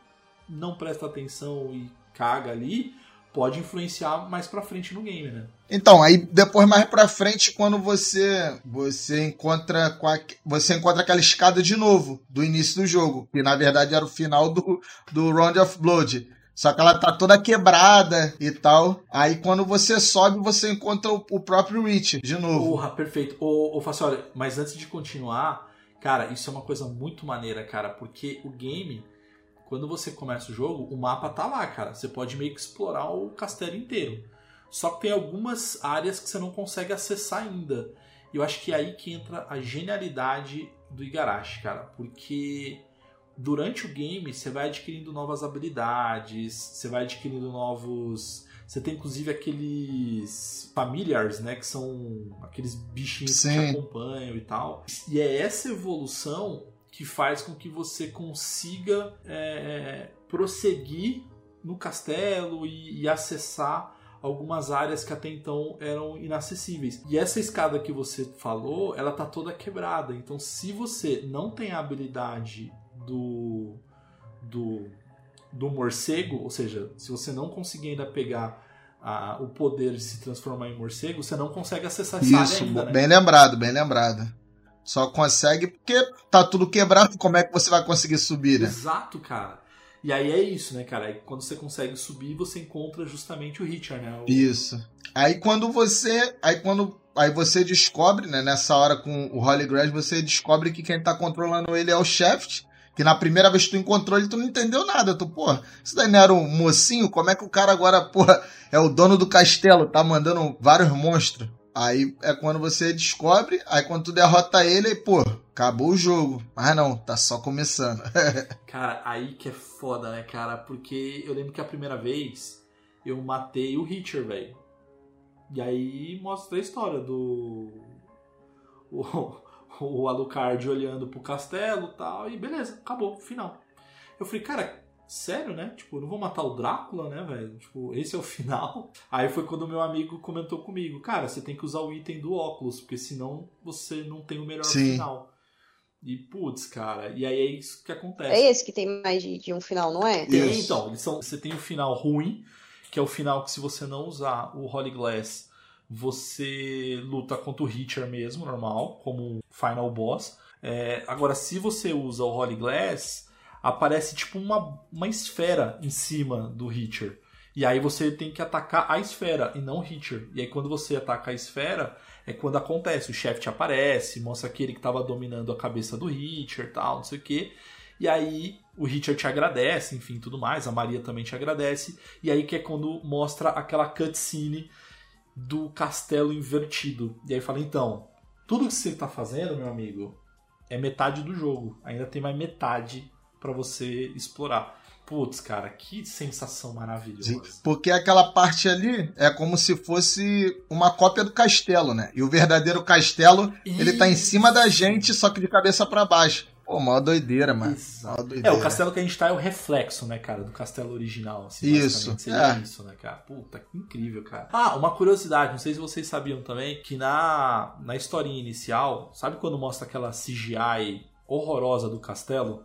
não presta atenção e caga ali, pode influenciar mais pra frente no game, né? Então, aí depois mais pra frente, quando você você encontra você encontra aquela escada de novo do início do jogo, que na verdade era o final do, do Round of Blood. Só que ela tá toda quebrada e tal. Aí quando você sobe, você encontra o, o próprio Rich de novo. Porra, perfeito. Ô, ô olha, mas antes de continuar, cara, isso é uma coisa muito maneira, cara, porque o game, quando você começa o jogo, o mapa tá lá, cara. Você pode meio que explorar o castelo inteiro. Só que tem algumas áreas que você não consegue acessar ainda. E eu acho que é aí que entra a genialidade do Igarashi, cara, porque durante o game você vai adquirindo novas habilidades, você vai adquirindo novos. Você tem inclusive aqueles familiars, né? Que são aqueles bichinhos que Sim. te acompanham e tal. E é essa evolução que faz com que você consiga é, prosseguir no castelo e, e acessar algumas áreas que até então eram inacessíveis. E essa escada que você falou, ela tá toda quebrada. Então, se você não tem a habilidade do do, do morcego, ou seja, se você não conseguir ainda pegar a- o poder de se transformar em morcego, você não consegue acessar essa Isso, área ainda, né? bem lembrado, bem lembrado. Só consegue porque tá tudo quebrado, como é que você vai conseguir subir, né? Exato, cara. E aí é isso, né, cara? Aí quando você consegue subir, você encontra justamente o Richard, né? O- Isso. Aí quando você, aí quando aí você descobre, né, nessa hora com o Holy Grail, você descobre que quem tá controlando ele é o Shaft, que na primeira vez que tu encontrou ele tu não entendeu nada, tu, pô, isso daí não era um mocinho, como é que o cara agora, [laughs] pô, é o dono do castelo, tá mandando vários monstros. Aí é quando você descobre, aí quando tu derrota ele, aí, pô, acabou o jogo. Mas não, tá só começando. [laughs] Cara, aí que é foda, né, cara? Porque eu lembro que a primeira vez eu matei o Hitcher, velho. E aí mostra a história do. [laughs] O, o Alucard olhando pro castelo e tal, e beleza, acabou, final. Eu falei, cara, sério, né? Tipo, eu não vou matar o Drácula, né, velho? Tipo, esse é o [laughs] final. Aí foi quando meu amigo comentou comigo, cara, você tem que usar o item do óculos, porque senão você não tem o melhor Sim. final. E putz, cara, e aí é isso que acontece. É esse que tem mais de, de um final, não é? Tem, Isso. então, eles são, você tem o final ruim, que é o final que se você não usar o Holy Glass, você luta contra o Hitcher mesmo, normal, como um final boss. É, agora, se você usa o Holy Glass, aparece tipo uma, uma esfera em cima do Hitcher. E aí você tem que atacar a esfera e não o Hitcher. E aí quando você ataca a esfera, é quando acontece. O chefe te aparece, mostra aquele que estava dominando a cabeça do Hitcher tal, não sei o que. E aí o Richard te agradece, enfim, tudo mais. A Maria também te agradece. E aí que é quando mostra aquela cutscene do castelo invertido. E aí fala, então, tudo que você tá fazendo, meu amigo, é metade do jogo. Ainda tem mais metade para você explorar. Putz, cara, que sensação maravilhosa. Porque aquela parte ali é como se fosse uma cópia do castelo, né? E o verdadeiro castelo, ele tá em cima da gente, só que de cabeça para baixo. Pô, mó doideira, mano. Exato. É, doideira. o castelo que a gente tá é o reflexo, né, cara, do castelo original. Assim, Isso. Seria é. isso, né, cara? Puta, que incrível, cara. Ah, uma curiosidade, não sei se vocês sabiam também, que na, na historinha inicial, sabe quando mostra aquela CGI horrorosa do castelo?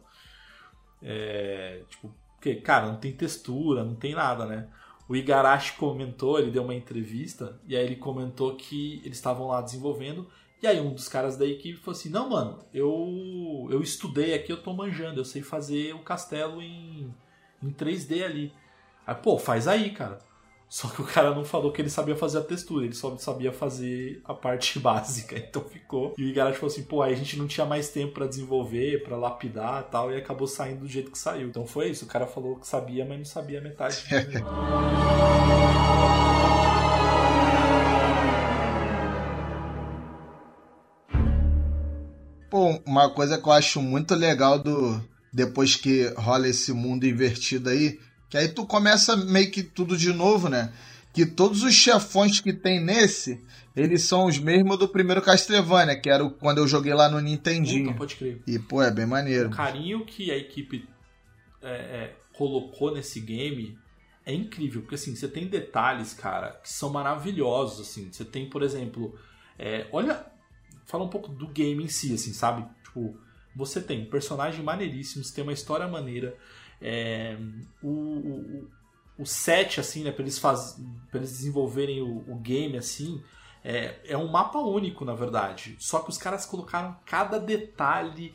É, tipo, porque, cara, não tem textura, não tem nada, né? O Igarashi comentou, ele deu uma entrevista, e aí ele comentou que eles estavam lá desenvolvendo, e aí um dos caras da equipe falou assim, não, mano, eu, eu estudei aqui, eu tô manjando, eu sei fazer o castelo em, em 3D ali. Aí, pô, faz aí, cara. Só que o cara não falou que ele sabia fazer a textura, ele só sabia fazer a parte [laughs] básica. Então ficou. E o Igarashi falou assim: pô, aí a gente não tinha mais tempo para desenvolver, para lapidar e tal, e acabou saindo do jeito que saiu. Então foi isso. O cara falou que sabia, mas não sabia metade. [laughs] Pô, uma coisa que eu acho muito legal do depois que rola esse mundo invertido aí, que aí tu começa meio que tudo de novo, né? Que todos os chefões que tem nesse, eles são os mesmos do primeiro Castlevania, que era o, quando eu joguei lá no Nintendinho. Puta, pode crer. E, pô, é bem maneiro. O carinho que a equipe é, é, colocou nesse game é incrível, porque assim, você tem detalhes, cara, que são maravilhosos, assim. Você tem, por exemplo, é, olha, fala um pouco do game em si, assim, sabe? Tipo, você tem um personagem maneiríssimo, você tem uma história maneira, é, o, o, o set, assim, né, pra eles, faz, eles desenvolverem o, o game, assim, é, é um mapa único, na verdade. Só que os caras colocaram cada detalhe,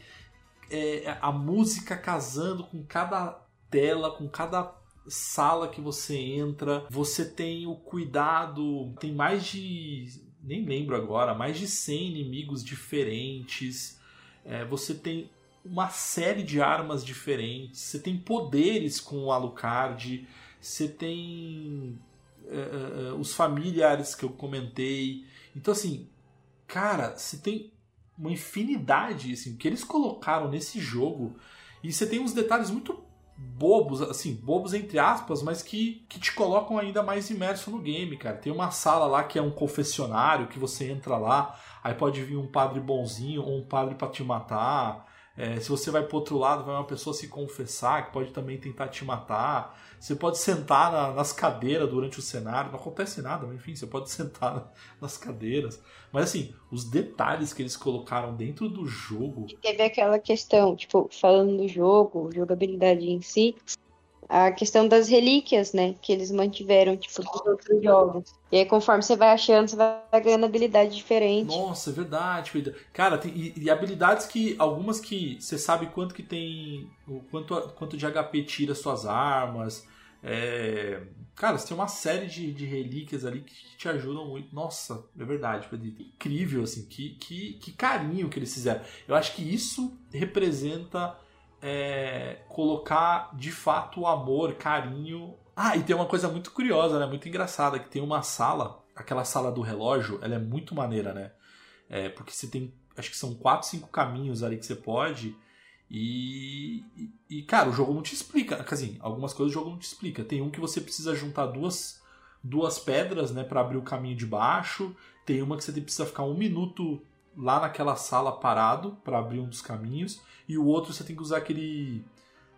é, a música casando com cada tela, com cada sala que você entra. Você tem o cuidado, tem mais de. nem lembro agora, mais de 100 inimigos diferentes. É, você tem uma série de armas diferentes, você tem poderes com o Alucard, você tem uh, uh, os familiares que eu comentei. Então, assim, cara, você tem uma infinidade, assim, que eles colocaram nesse jogo. E você tem uns detalhes muito bobos, assim, bobos entre aspas, mas que, que te colocam ainda mais imerso no game, cara. Tem uma sala lá que é um confessionário, que você entra lá, aí pode vir um padre bonzinho ou um padre para te matar. É, se você vai pro outro lado, vai uma pessoa se confessar, que pode também tentar te matar. Você pode sentar na, nas cadeiras durante o cenário, não acontece nada, mas enfim, você pode [laughs] sentar na, nas cadeiras. Mas assim, os detalhes que eles colocaram dentro do jogo. Teve aquela questão, tipo, falando do jogo, jogabilidade em si, a questão das relíquias, né? Que eles mantiveram, tipo, dos outros jogos. E aí, conforme você vai achando, você vai ganhando habilidade diferente. Nossa, é verdade. Cara, tem, e, e, habilidades que. Algumas que você sabe quanto que tem. O quanto, quanto de HP tira suas armas. É, cara, você tem uma série de, de relíquias ali que te ajudam muito. Nossa, é verdade, Pedro. Incrível, assim. Que, que, que carinho que eles fizeram. Eu acho que isso representa é, colocar de fato o amor, carinho. Ah, e tem uma coisa muito curiosa, né? Muito engraçada, que tem uma sala, aquela sala do relógio, ela é muito maneira, né? É, porque você tem, acho que são quatro, cinco caminhos ali que você pode. E, e, cara, o jogo não te explica. Assim, algumas coisas o jogo não te explica. Tem um que você precisa juntar duas, duas pedras, né, para abrir o caminho de baixo. Tem uma que você precisa ficar um minuto lá naquela sala parado para abrir um dos caminhos e o outro você tem que usar aquele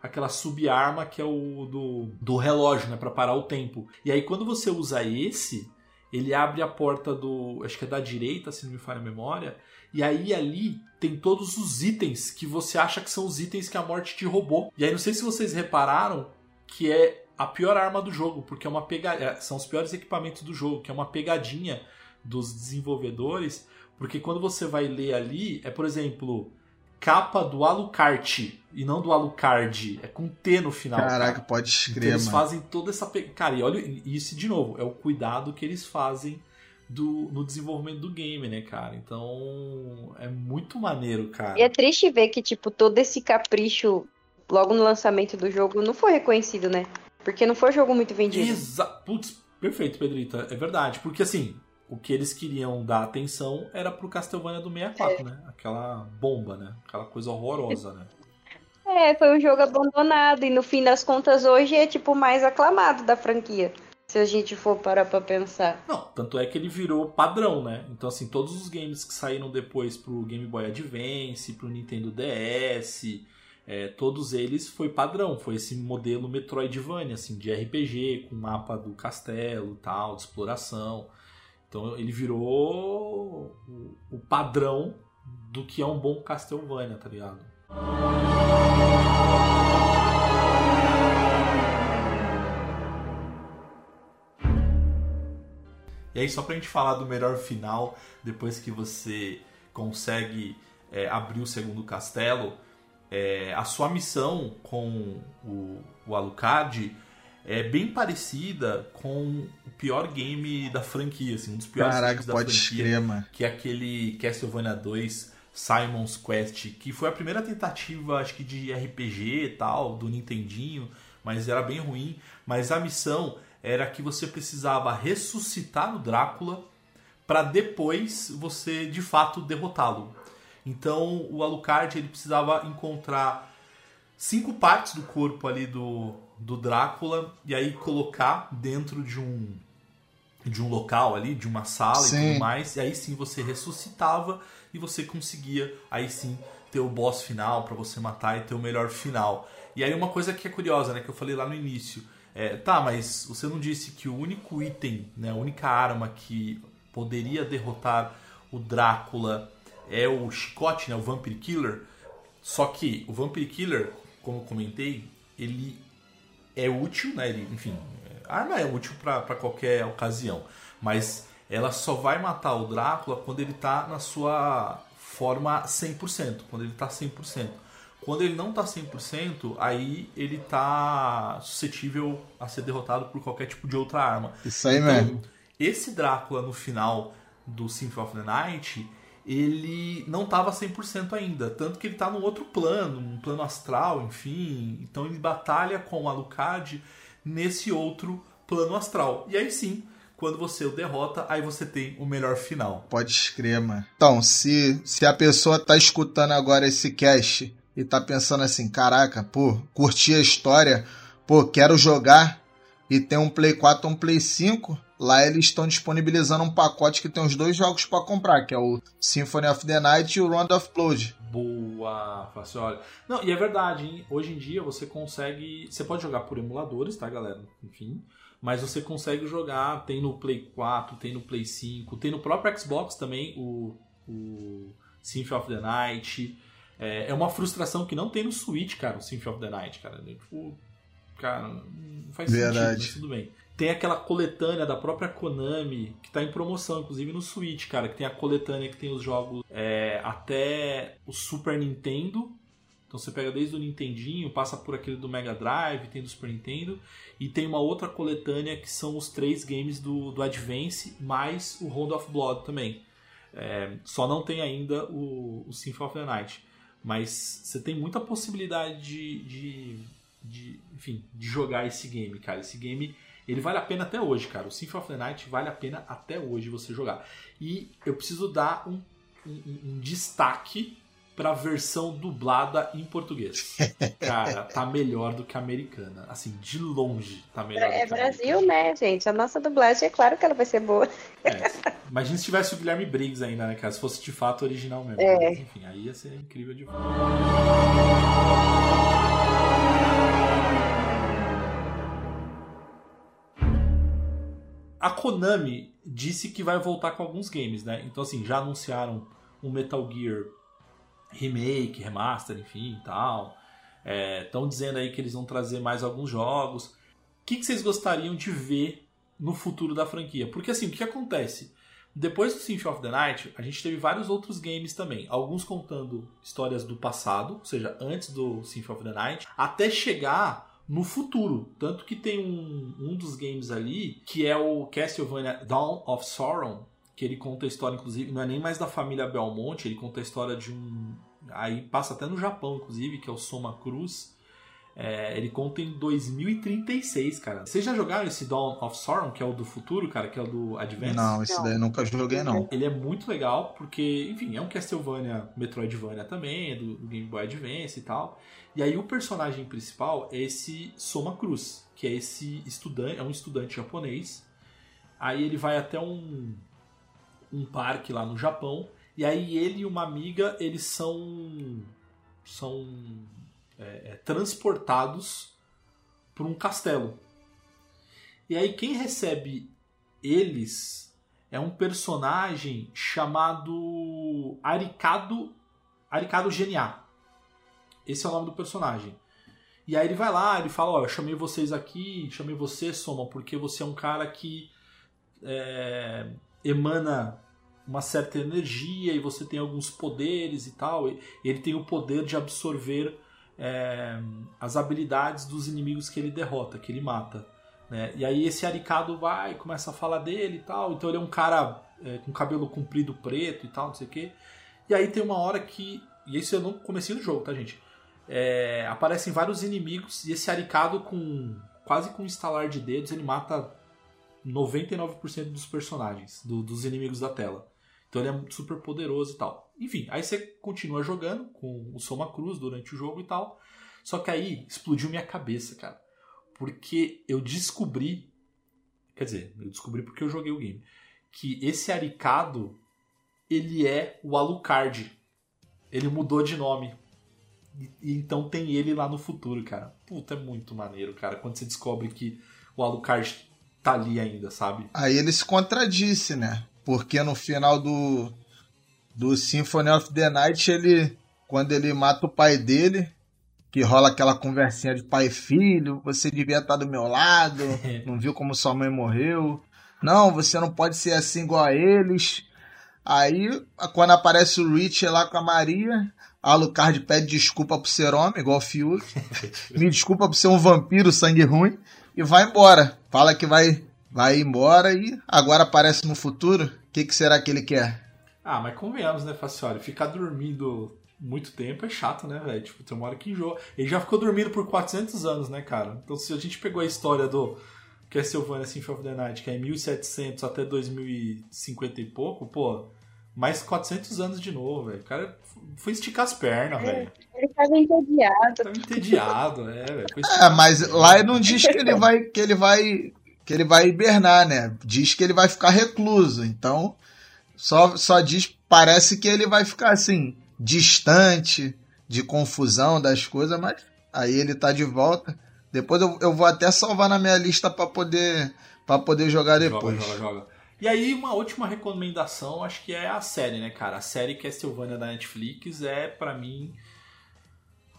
aquela subarma que é o do, do relógio, né, para parar o tempo. E aí quando você usa esse, ele abre a porta do, acho que é da direita, se não me falha a memória, e aí ali tem todos os itens que você acha que são os itens que a morte te roubou. E aí não sei se vocês repararam que é a pior arma do jogo, porque é uma pegadinha, é, são os piores equipamentos do jogo, que é uma pegadinha dos desenvolvedores, porque quando você vai ler ali, é por exemplo, capa do Alucard e não do Alucard. É com T no final. Caraca, cara. pode escrever. Então eles fazem toda essa. Cara, e olha, isso de novo, é o cuidado que eles fazem do, no desenvolvimento do game, né, cara? Então é muito maneiro, cara. E é triste ver que, tipo, todo esse capricho logo no lançamento do jogo não foi reconhecido, né? Porque não foi um jogo muito vendido. Exato. Putz, perfeito, Pedrita. É verdade. Porque assim, o que eles queriam dar atenção era pro Castlevania do 64, é. né? Aquela bomba, né? Aquela coisa horrorosa, né? É, foi um jogo abandonado e no fim das contas hoje é tipo mais aclamado da franquia. Se a gente for parar pra pensar. Não, tanto é que ele virou padrão, né? Então, assim, todos os games que saíram depois pro Game Boy Advance, pro Nintendo DS, é, todos eles foi padrão. Foi esse modelo Metroidvania, assim, de RPG, com mapa do castelo tal, de exploração. Então ele virou o, padrão do que é um bom Castlevania, tá ligado? E aí, só pra gente falar do melhor final, depois que você consegue é, abrir o segundo castelo, é, a sua missão com o, o Alucard é bem parecida com o pior game da franquia, assim, um dos piores Caraca, games da pode franquia, mano. que é aquele Castlevania 2 Simon's Quest, que foi a primeira tentativa, acho que de RPG e tal, do Nintendinho, mas era bem ruim. Mas a missão era que você precisava ressuscitar o Drácula para depois você de fato derrotá-lo. Então o Alucard ele precisava encontrar cinco partes do corpo ali do, do Drácula e aí colocar dentro de um de um local ali, de uma sala Sim. e tudo mais, e aí sim você ressuscitava e você conseguia aí sim ter o boss final para você matar e ter o melhor final. E aí uma coisa que é curiosa, né, que eu falei lá no início, é, tá, mas você não disse que o único item, né, a única arma que poderia derrotar o Drácula é o chicote, né, o Vampire Killer. Só que o Vampire Killer, como eu comentei, ele é útil, né? Ele, enfim, a arma é útil para qualquer ocasião, mas ela só vai matar o Drácula quando ele tá na sua forma 100%, quando ele tá 100%. Quando ele não tá 100%, aí ele tá suscetível a ser derrotado por qualquer tipo de outra arma. Isso aí Então, mesmo. Esse Drácula no final do Symphony of the Night, ele não estava 100% ainda, tanto que ele está num outro plano, um plano astral, enfim. Então ele batalha com o Alucard nesse outro plano astral. E aí sim, quando você o derrota, aí você tem o melhor final. Pode escrever, mano. Então, se, se a pessoa tá escutando agora esse cast e tá pensando assim, caraca, pô, curti a história, pô, quero jogar e tem um Play 4 um Play 5, lá eles estão disponibilizando um pacote que tem os dois jogos para comprar, que é o Symphony of the Night e o Round of Blood. Boa, fácil, olha. Não, e é verdade, hein? Hoje em dia você consegue. Você pode jogar por emuladores, tá, galera? Enfim. Mas você consegue jogar, tem no Play 4, tem no Play 5, tem no próprio Xbox também o, o Symphony of the Night. É, é uma frustração que não tem no Switch, cara, o Symphony of the Night, cara. Tipo, cara, não faz Verdade. sentido, mas tudo bem. Tem aquela coletânea da própria Konami, que tá em promoção, inclusive no Switch, cara, que tem a coletânea que tem os jogos é, até o Super Nintendo. Então você pega desde o Nintendinho, passa por aquele do Mega Drive, tem do Super Nintendo, e tem uma outra coletânea que são os três games do, do Advance, mais o Round of Blood também. É, só não tem ainda o, o Symphony of the Night. Mas você tem muita possibilidade de, de, de, enfim, de jogar esse game, cara. Esse game ele vale a pena até hoje, cara. O Symphony of the Night vale a pena até hoje você jogar. E eu preciso dar um, um, um destaque para a versão dublada em português. [laughs] Cara, tá melhor do que a americana. Assim, de longe tá melhor É do que a Brasil, americana. né, gente? A nossa dublagem é claro que ela vai ser boa. É. Imagina se tivesse o Guilherme Briggs ainda, né, cara? Se fosse de fato original mesmo. É. Mas, enfim, aí ia ser incrível de A Konami disse que vai voltar com alguns games, né? Então, assim, já anunciaram um Metal Gear remake, remaster, enfim tal. Estão dizendo aí que eles vão trazer mais alguns jogos. O que, que vocês gostariam de ver no futuro da franquia? Porque, assim, o que acontece? Depois do Symphony of the Night, a gente teve vários outros games também. Alguns contando histórias do passado, ou seja, antes do Symphony of the Night, até chegar no futuro. Tanto que tem um, um dos games ali, que é o Castlevania Dawn of Sauron, que ele conta a história, inclusive, não é nem mais da família Belmonte, ele conta a história de um. Aí passa até no Japão, inclusive, que é o Soma Cruz. É, ele conta em 2036, cara. Vocês já jogaram esse Dawn of Sauron, que é o do futuro, cara, que é o do Advance? Não, esse daí eu nunca joguei, não. Ele é muito legal porque, enfim, é um Castlevania Metroidvania também, é do, do Game Boy Advance e tal. E aí o personagem principal é esse Soma Cruz, que é esse estudante, é um estudante japonês. Aí ele vai até um, um parque lá no Japão. E aí ele e uma amiga, eles são são é, é, transportados para um castelo. E aí quem recebe eles é um personagem chamado Aricado Aricado Geniá. Esse é o nome do personagem. E aí ele vai lá, ele fala, ó, eu chamei vocês aqui, chamei você, Soma, porque você é um cara que é, emana uma certa energia e você tem alguns poderes e tal. E ele tem o poder de absorver é, as habilidades dos inimigos que ele derrota, que ele mata. Né? E aí esse Aricado vai, começa a falar dele e tal. Então ele é um cara é, com cabelo comprido preto e tal, não sei o quê. E aí tem uma hora que. E isso eu não comecei no jogo, tá, gente? É, aparecem vários inimigos e esse Aricado com. quase com um estalar de dedos, ele mata 99% dos personagens, do, dos inimigos da tela. Então ele é super poderoso e tal. Enfim, aí você continua jogando com o Soma Cruz durante o jogo e tal. Só que aí explodiu minha cabeça, cara. Porque eu descobri. Quer dizer, eu descobri porque eu joguei o game. Que esse Aricado, ele é o Alucard. Ele mudou de nome. E, e então tem ele lá no futuro, cara. Puta, é muito maneiro, cara. Quando você descobre que o Alucard tá ali ainda, sabe? Aí ele se contradisse, né? Porque no final do, do Symphony of the Night, ele. Quando ele mata o pai dele, que rola aquela conversinha de pai e filho, você devia estar do meu lado, [laughs] não viu como sua mãe morreu. Não, você não pode ser assim igual a eles. Aí, quando aparece o Rich lá com a Maria, a Alucard pede desculpa por ser homem, igual o Fiuk. [laughs] Me desculpa por ser um vampiro sangue ruim. E vai embora. Fala que vai, vai embora e agora aparece no futuro. O que, que será que ele quer? Ah, mas convenhamos, né, Facioli? Ficar dormindo muito tempo é chato, né, velho? Tipo, tem uma hora que enjoa. Ele já ficou dormindo por 400 anos, né, cara? Então, se a gente pegou a história do Castlevania Symphony of the Night, que é 1700 até 2050 e pouco, pô, mais 400 anos de novo, velho. O cara foi esticar as pernas, É, velho. Ele tava entediado. Tava entediado, é, velho. É, mas as lá ele não diz que ele [laughs] vai que ele vai que ele vai hibernar, né? Diz que ele vai ficar recluso. Então, só só diz parece que ele vai ficar assim distante de confusão das coisas, mas aí ele tá de volta. Depois eu, eu vou até salvar na minha lista para poder para poder jogar depois. Joga, joga, joga. E aí, uma última recomendação, acho que é a série, né, cara? A série Castlevania da Netflix é, pra mim,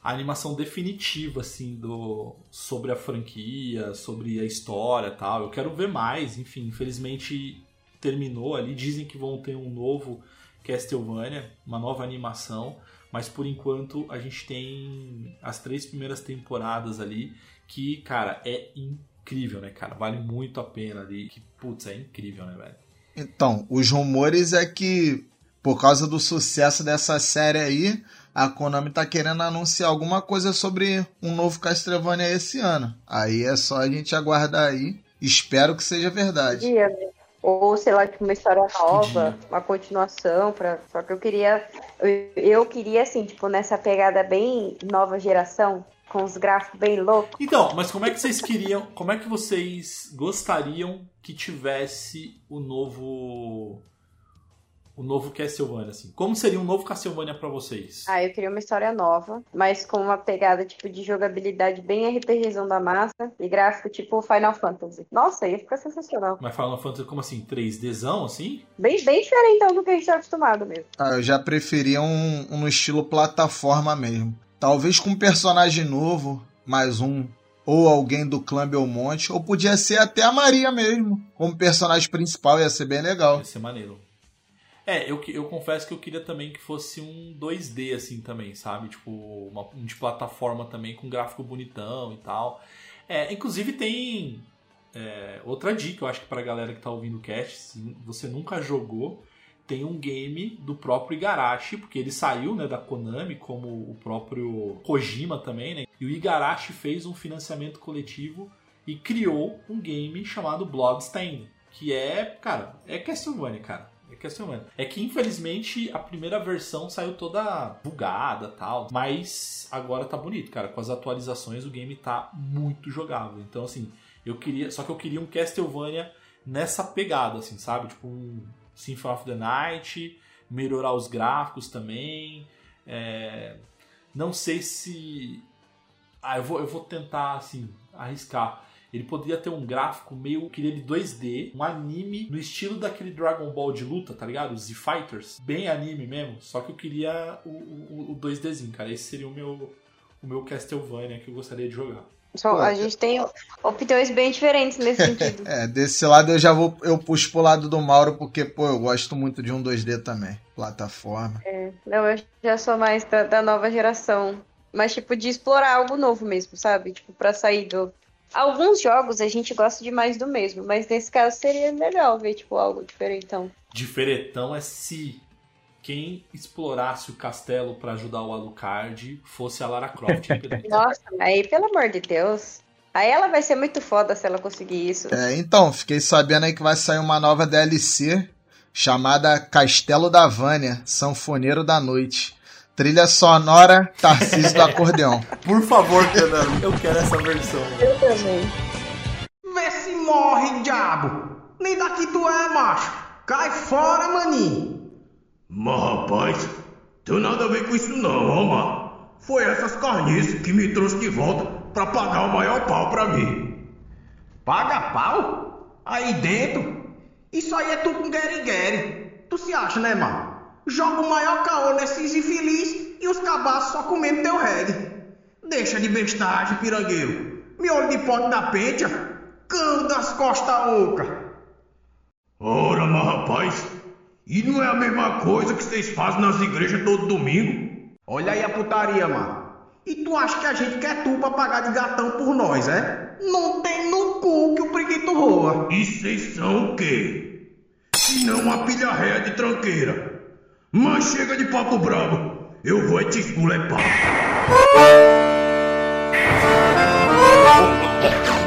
a animação definitiva, assim, do sobre a franquia, sobre a história e tal. Eu quero ver mais, enfim, infelizmente terminou ali. Dizem que vão ter um novo Castlevania, uma nova animação, mas por enquanto a gente tem as três primeiras temporadas ali, que, cara, é incrível, né, cara? Vale muito a pena ali. Que, putz, é incrível, né, velho? Então, os rumores é que por causa do sucesso dessa série aí, a Konami tá querendo anunciar alguma coisa sobre um novo Castlevania esse ano. Aí é só a gente aguardar aí. Espero que seja verdade. Né? Ou, sei lá, tipo, uma história nova, uma continuação. Pra... Só que eu queria. Eu, eu queria, assim, tipo, nessa pegada bem nova geração, com os gráficos bem loucos. Então, mas como é que vocês queriam, como é que vocês gostariam que tivesse o novo o novo Castlevania assim? Como seria um novo Castlevania pra vocês? Ah, eu queria uma história nova, mas com uma pegada, tipo, de jogabilidade bem RPGzão da massa e gráfico tipo Final Fantasy. Nossa, ia ficar sensacional. Mas Final Fantasy como assim, 3Dzão assim? Bem, bem diferentão do que a gente tá acostumado mesmo. Ah, eu já preferia um, um no estilo plataforma mesmo. Talvez com um personagem novo, mais um. Ou alguém do clã Belmonte. Ou podia ser até a Maria mesmo. Como personagem principal, ia ser bem legal. Ia ser maneiro. É, eu, eu confesso que eu queria também que fosse um 2D, assim, também, sabe? Tipo, uma, um de plataforma também, com gráfico bonitão e tal. É, inclusive tem é, outra dica, eu acho que pra galera que tá ouvindo o cast, se você nunca jogou, tem um game do próprio Igarashi, porque ele saiu né, da Konami, como o próprio Kojima também, né? E o Igarashi fez um financiamento coletivo e criou um game chamado Bloodstained, que é, cara, é Castlevania, cara. É Castlevania. É que infelizmente a primeira versão saiu toda bugada tal, mas agora tá bonito, cara. Com as atualizações o game tá muito jogável. Então assim, eu queria, só que eu queria um Castlevania nessa pegada, assim, sabe? Tipo um Symphony of the Night, melhorar os gráficos também. É, Não sei se. Ah, eu vou, eu vou tentar, assim, arriscar. Ele poderia ter um gráfico meio queria de 2D, um anime no estilo daquele Dragon Ball de luta, tá ligado? Os Z-Fighters. Bem anime mesmo. Só que eu queria o, o, o 2Dzinho, cara. Esse seria o meu, o meu Castlevania que eu gostaria de jogar. A eu- gente tem opiniões bem diferentes nesse [laughs] sentido. É, desse lado eu já vou. Eu puxo pro lado do Mauro, porque, pô, eu gosto muito de um 2D também. Plataforma. Não, eu já sou mais da, da nova geração. Mas, tipo, de explorar algo novo mesmo, sabe? Tipo, pra sair do, Alguns jogos a gente gosta demais do mesmo, mas nesse caso seria legal ver, tipo, algo diferentão. Diferentão é se quem explorasse o castelo pra ajudar o Alucard fosse a Lara Croft. [laughs] Nossa, aí pelo amor de Deus. Aí ela vai ser muito foda se ela conseguir isso. É, então, fiquei sabendo aí que vai sair uma nova DLC chamada Castelo da Vânia, Sanfoneiro da Noite. Trilha sonora, Tarcísio do Acordeão. Por favor, Fernando, eu quero essa versão. Eu também. Vê se morre, diabo! Nem daqui tu é, macho! Cai fora, maninho! Mas rapaz, tem nada a ver com isso não, ó, mano. Foi essas carniças que me trouxe de volta pra pagar o maior pau pra mim. Paga pau? Aí dentro? Isso aí é tu com guerigueri. Tu se acha, né, mano? Joga o maior caô nesses infeliz e os cabaços só comendo teu reggae. Deixa de bestagem, pirangueiro. Miolo de pote da pentia, cão das costas oca. Ora, mas rapaz, e não é a mesma coisa que vocês fazem nas igrejas todo domingo? Olha aí a putaria, mano. E tu acha que a gente quer tu pra pagar de gatão por nós, é? Não tem no cu que o preguito roa. E vocês são o quê? Se não uma pilha réia de tranqueira. Mas chega de papo brabo. Eu vou te esculepar. [laughs]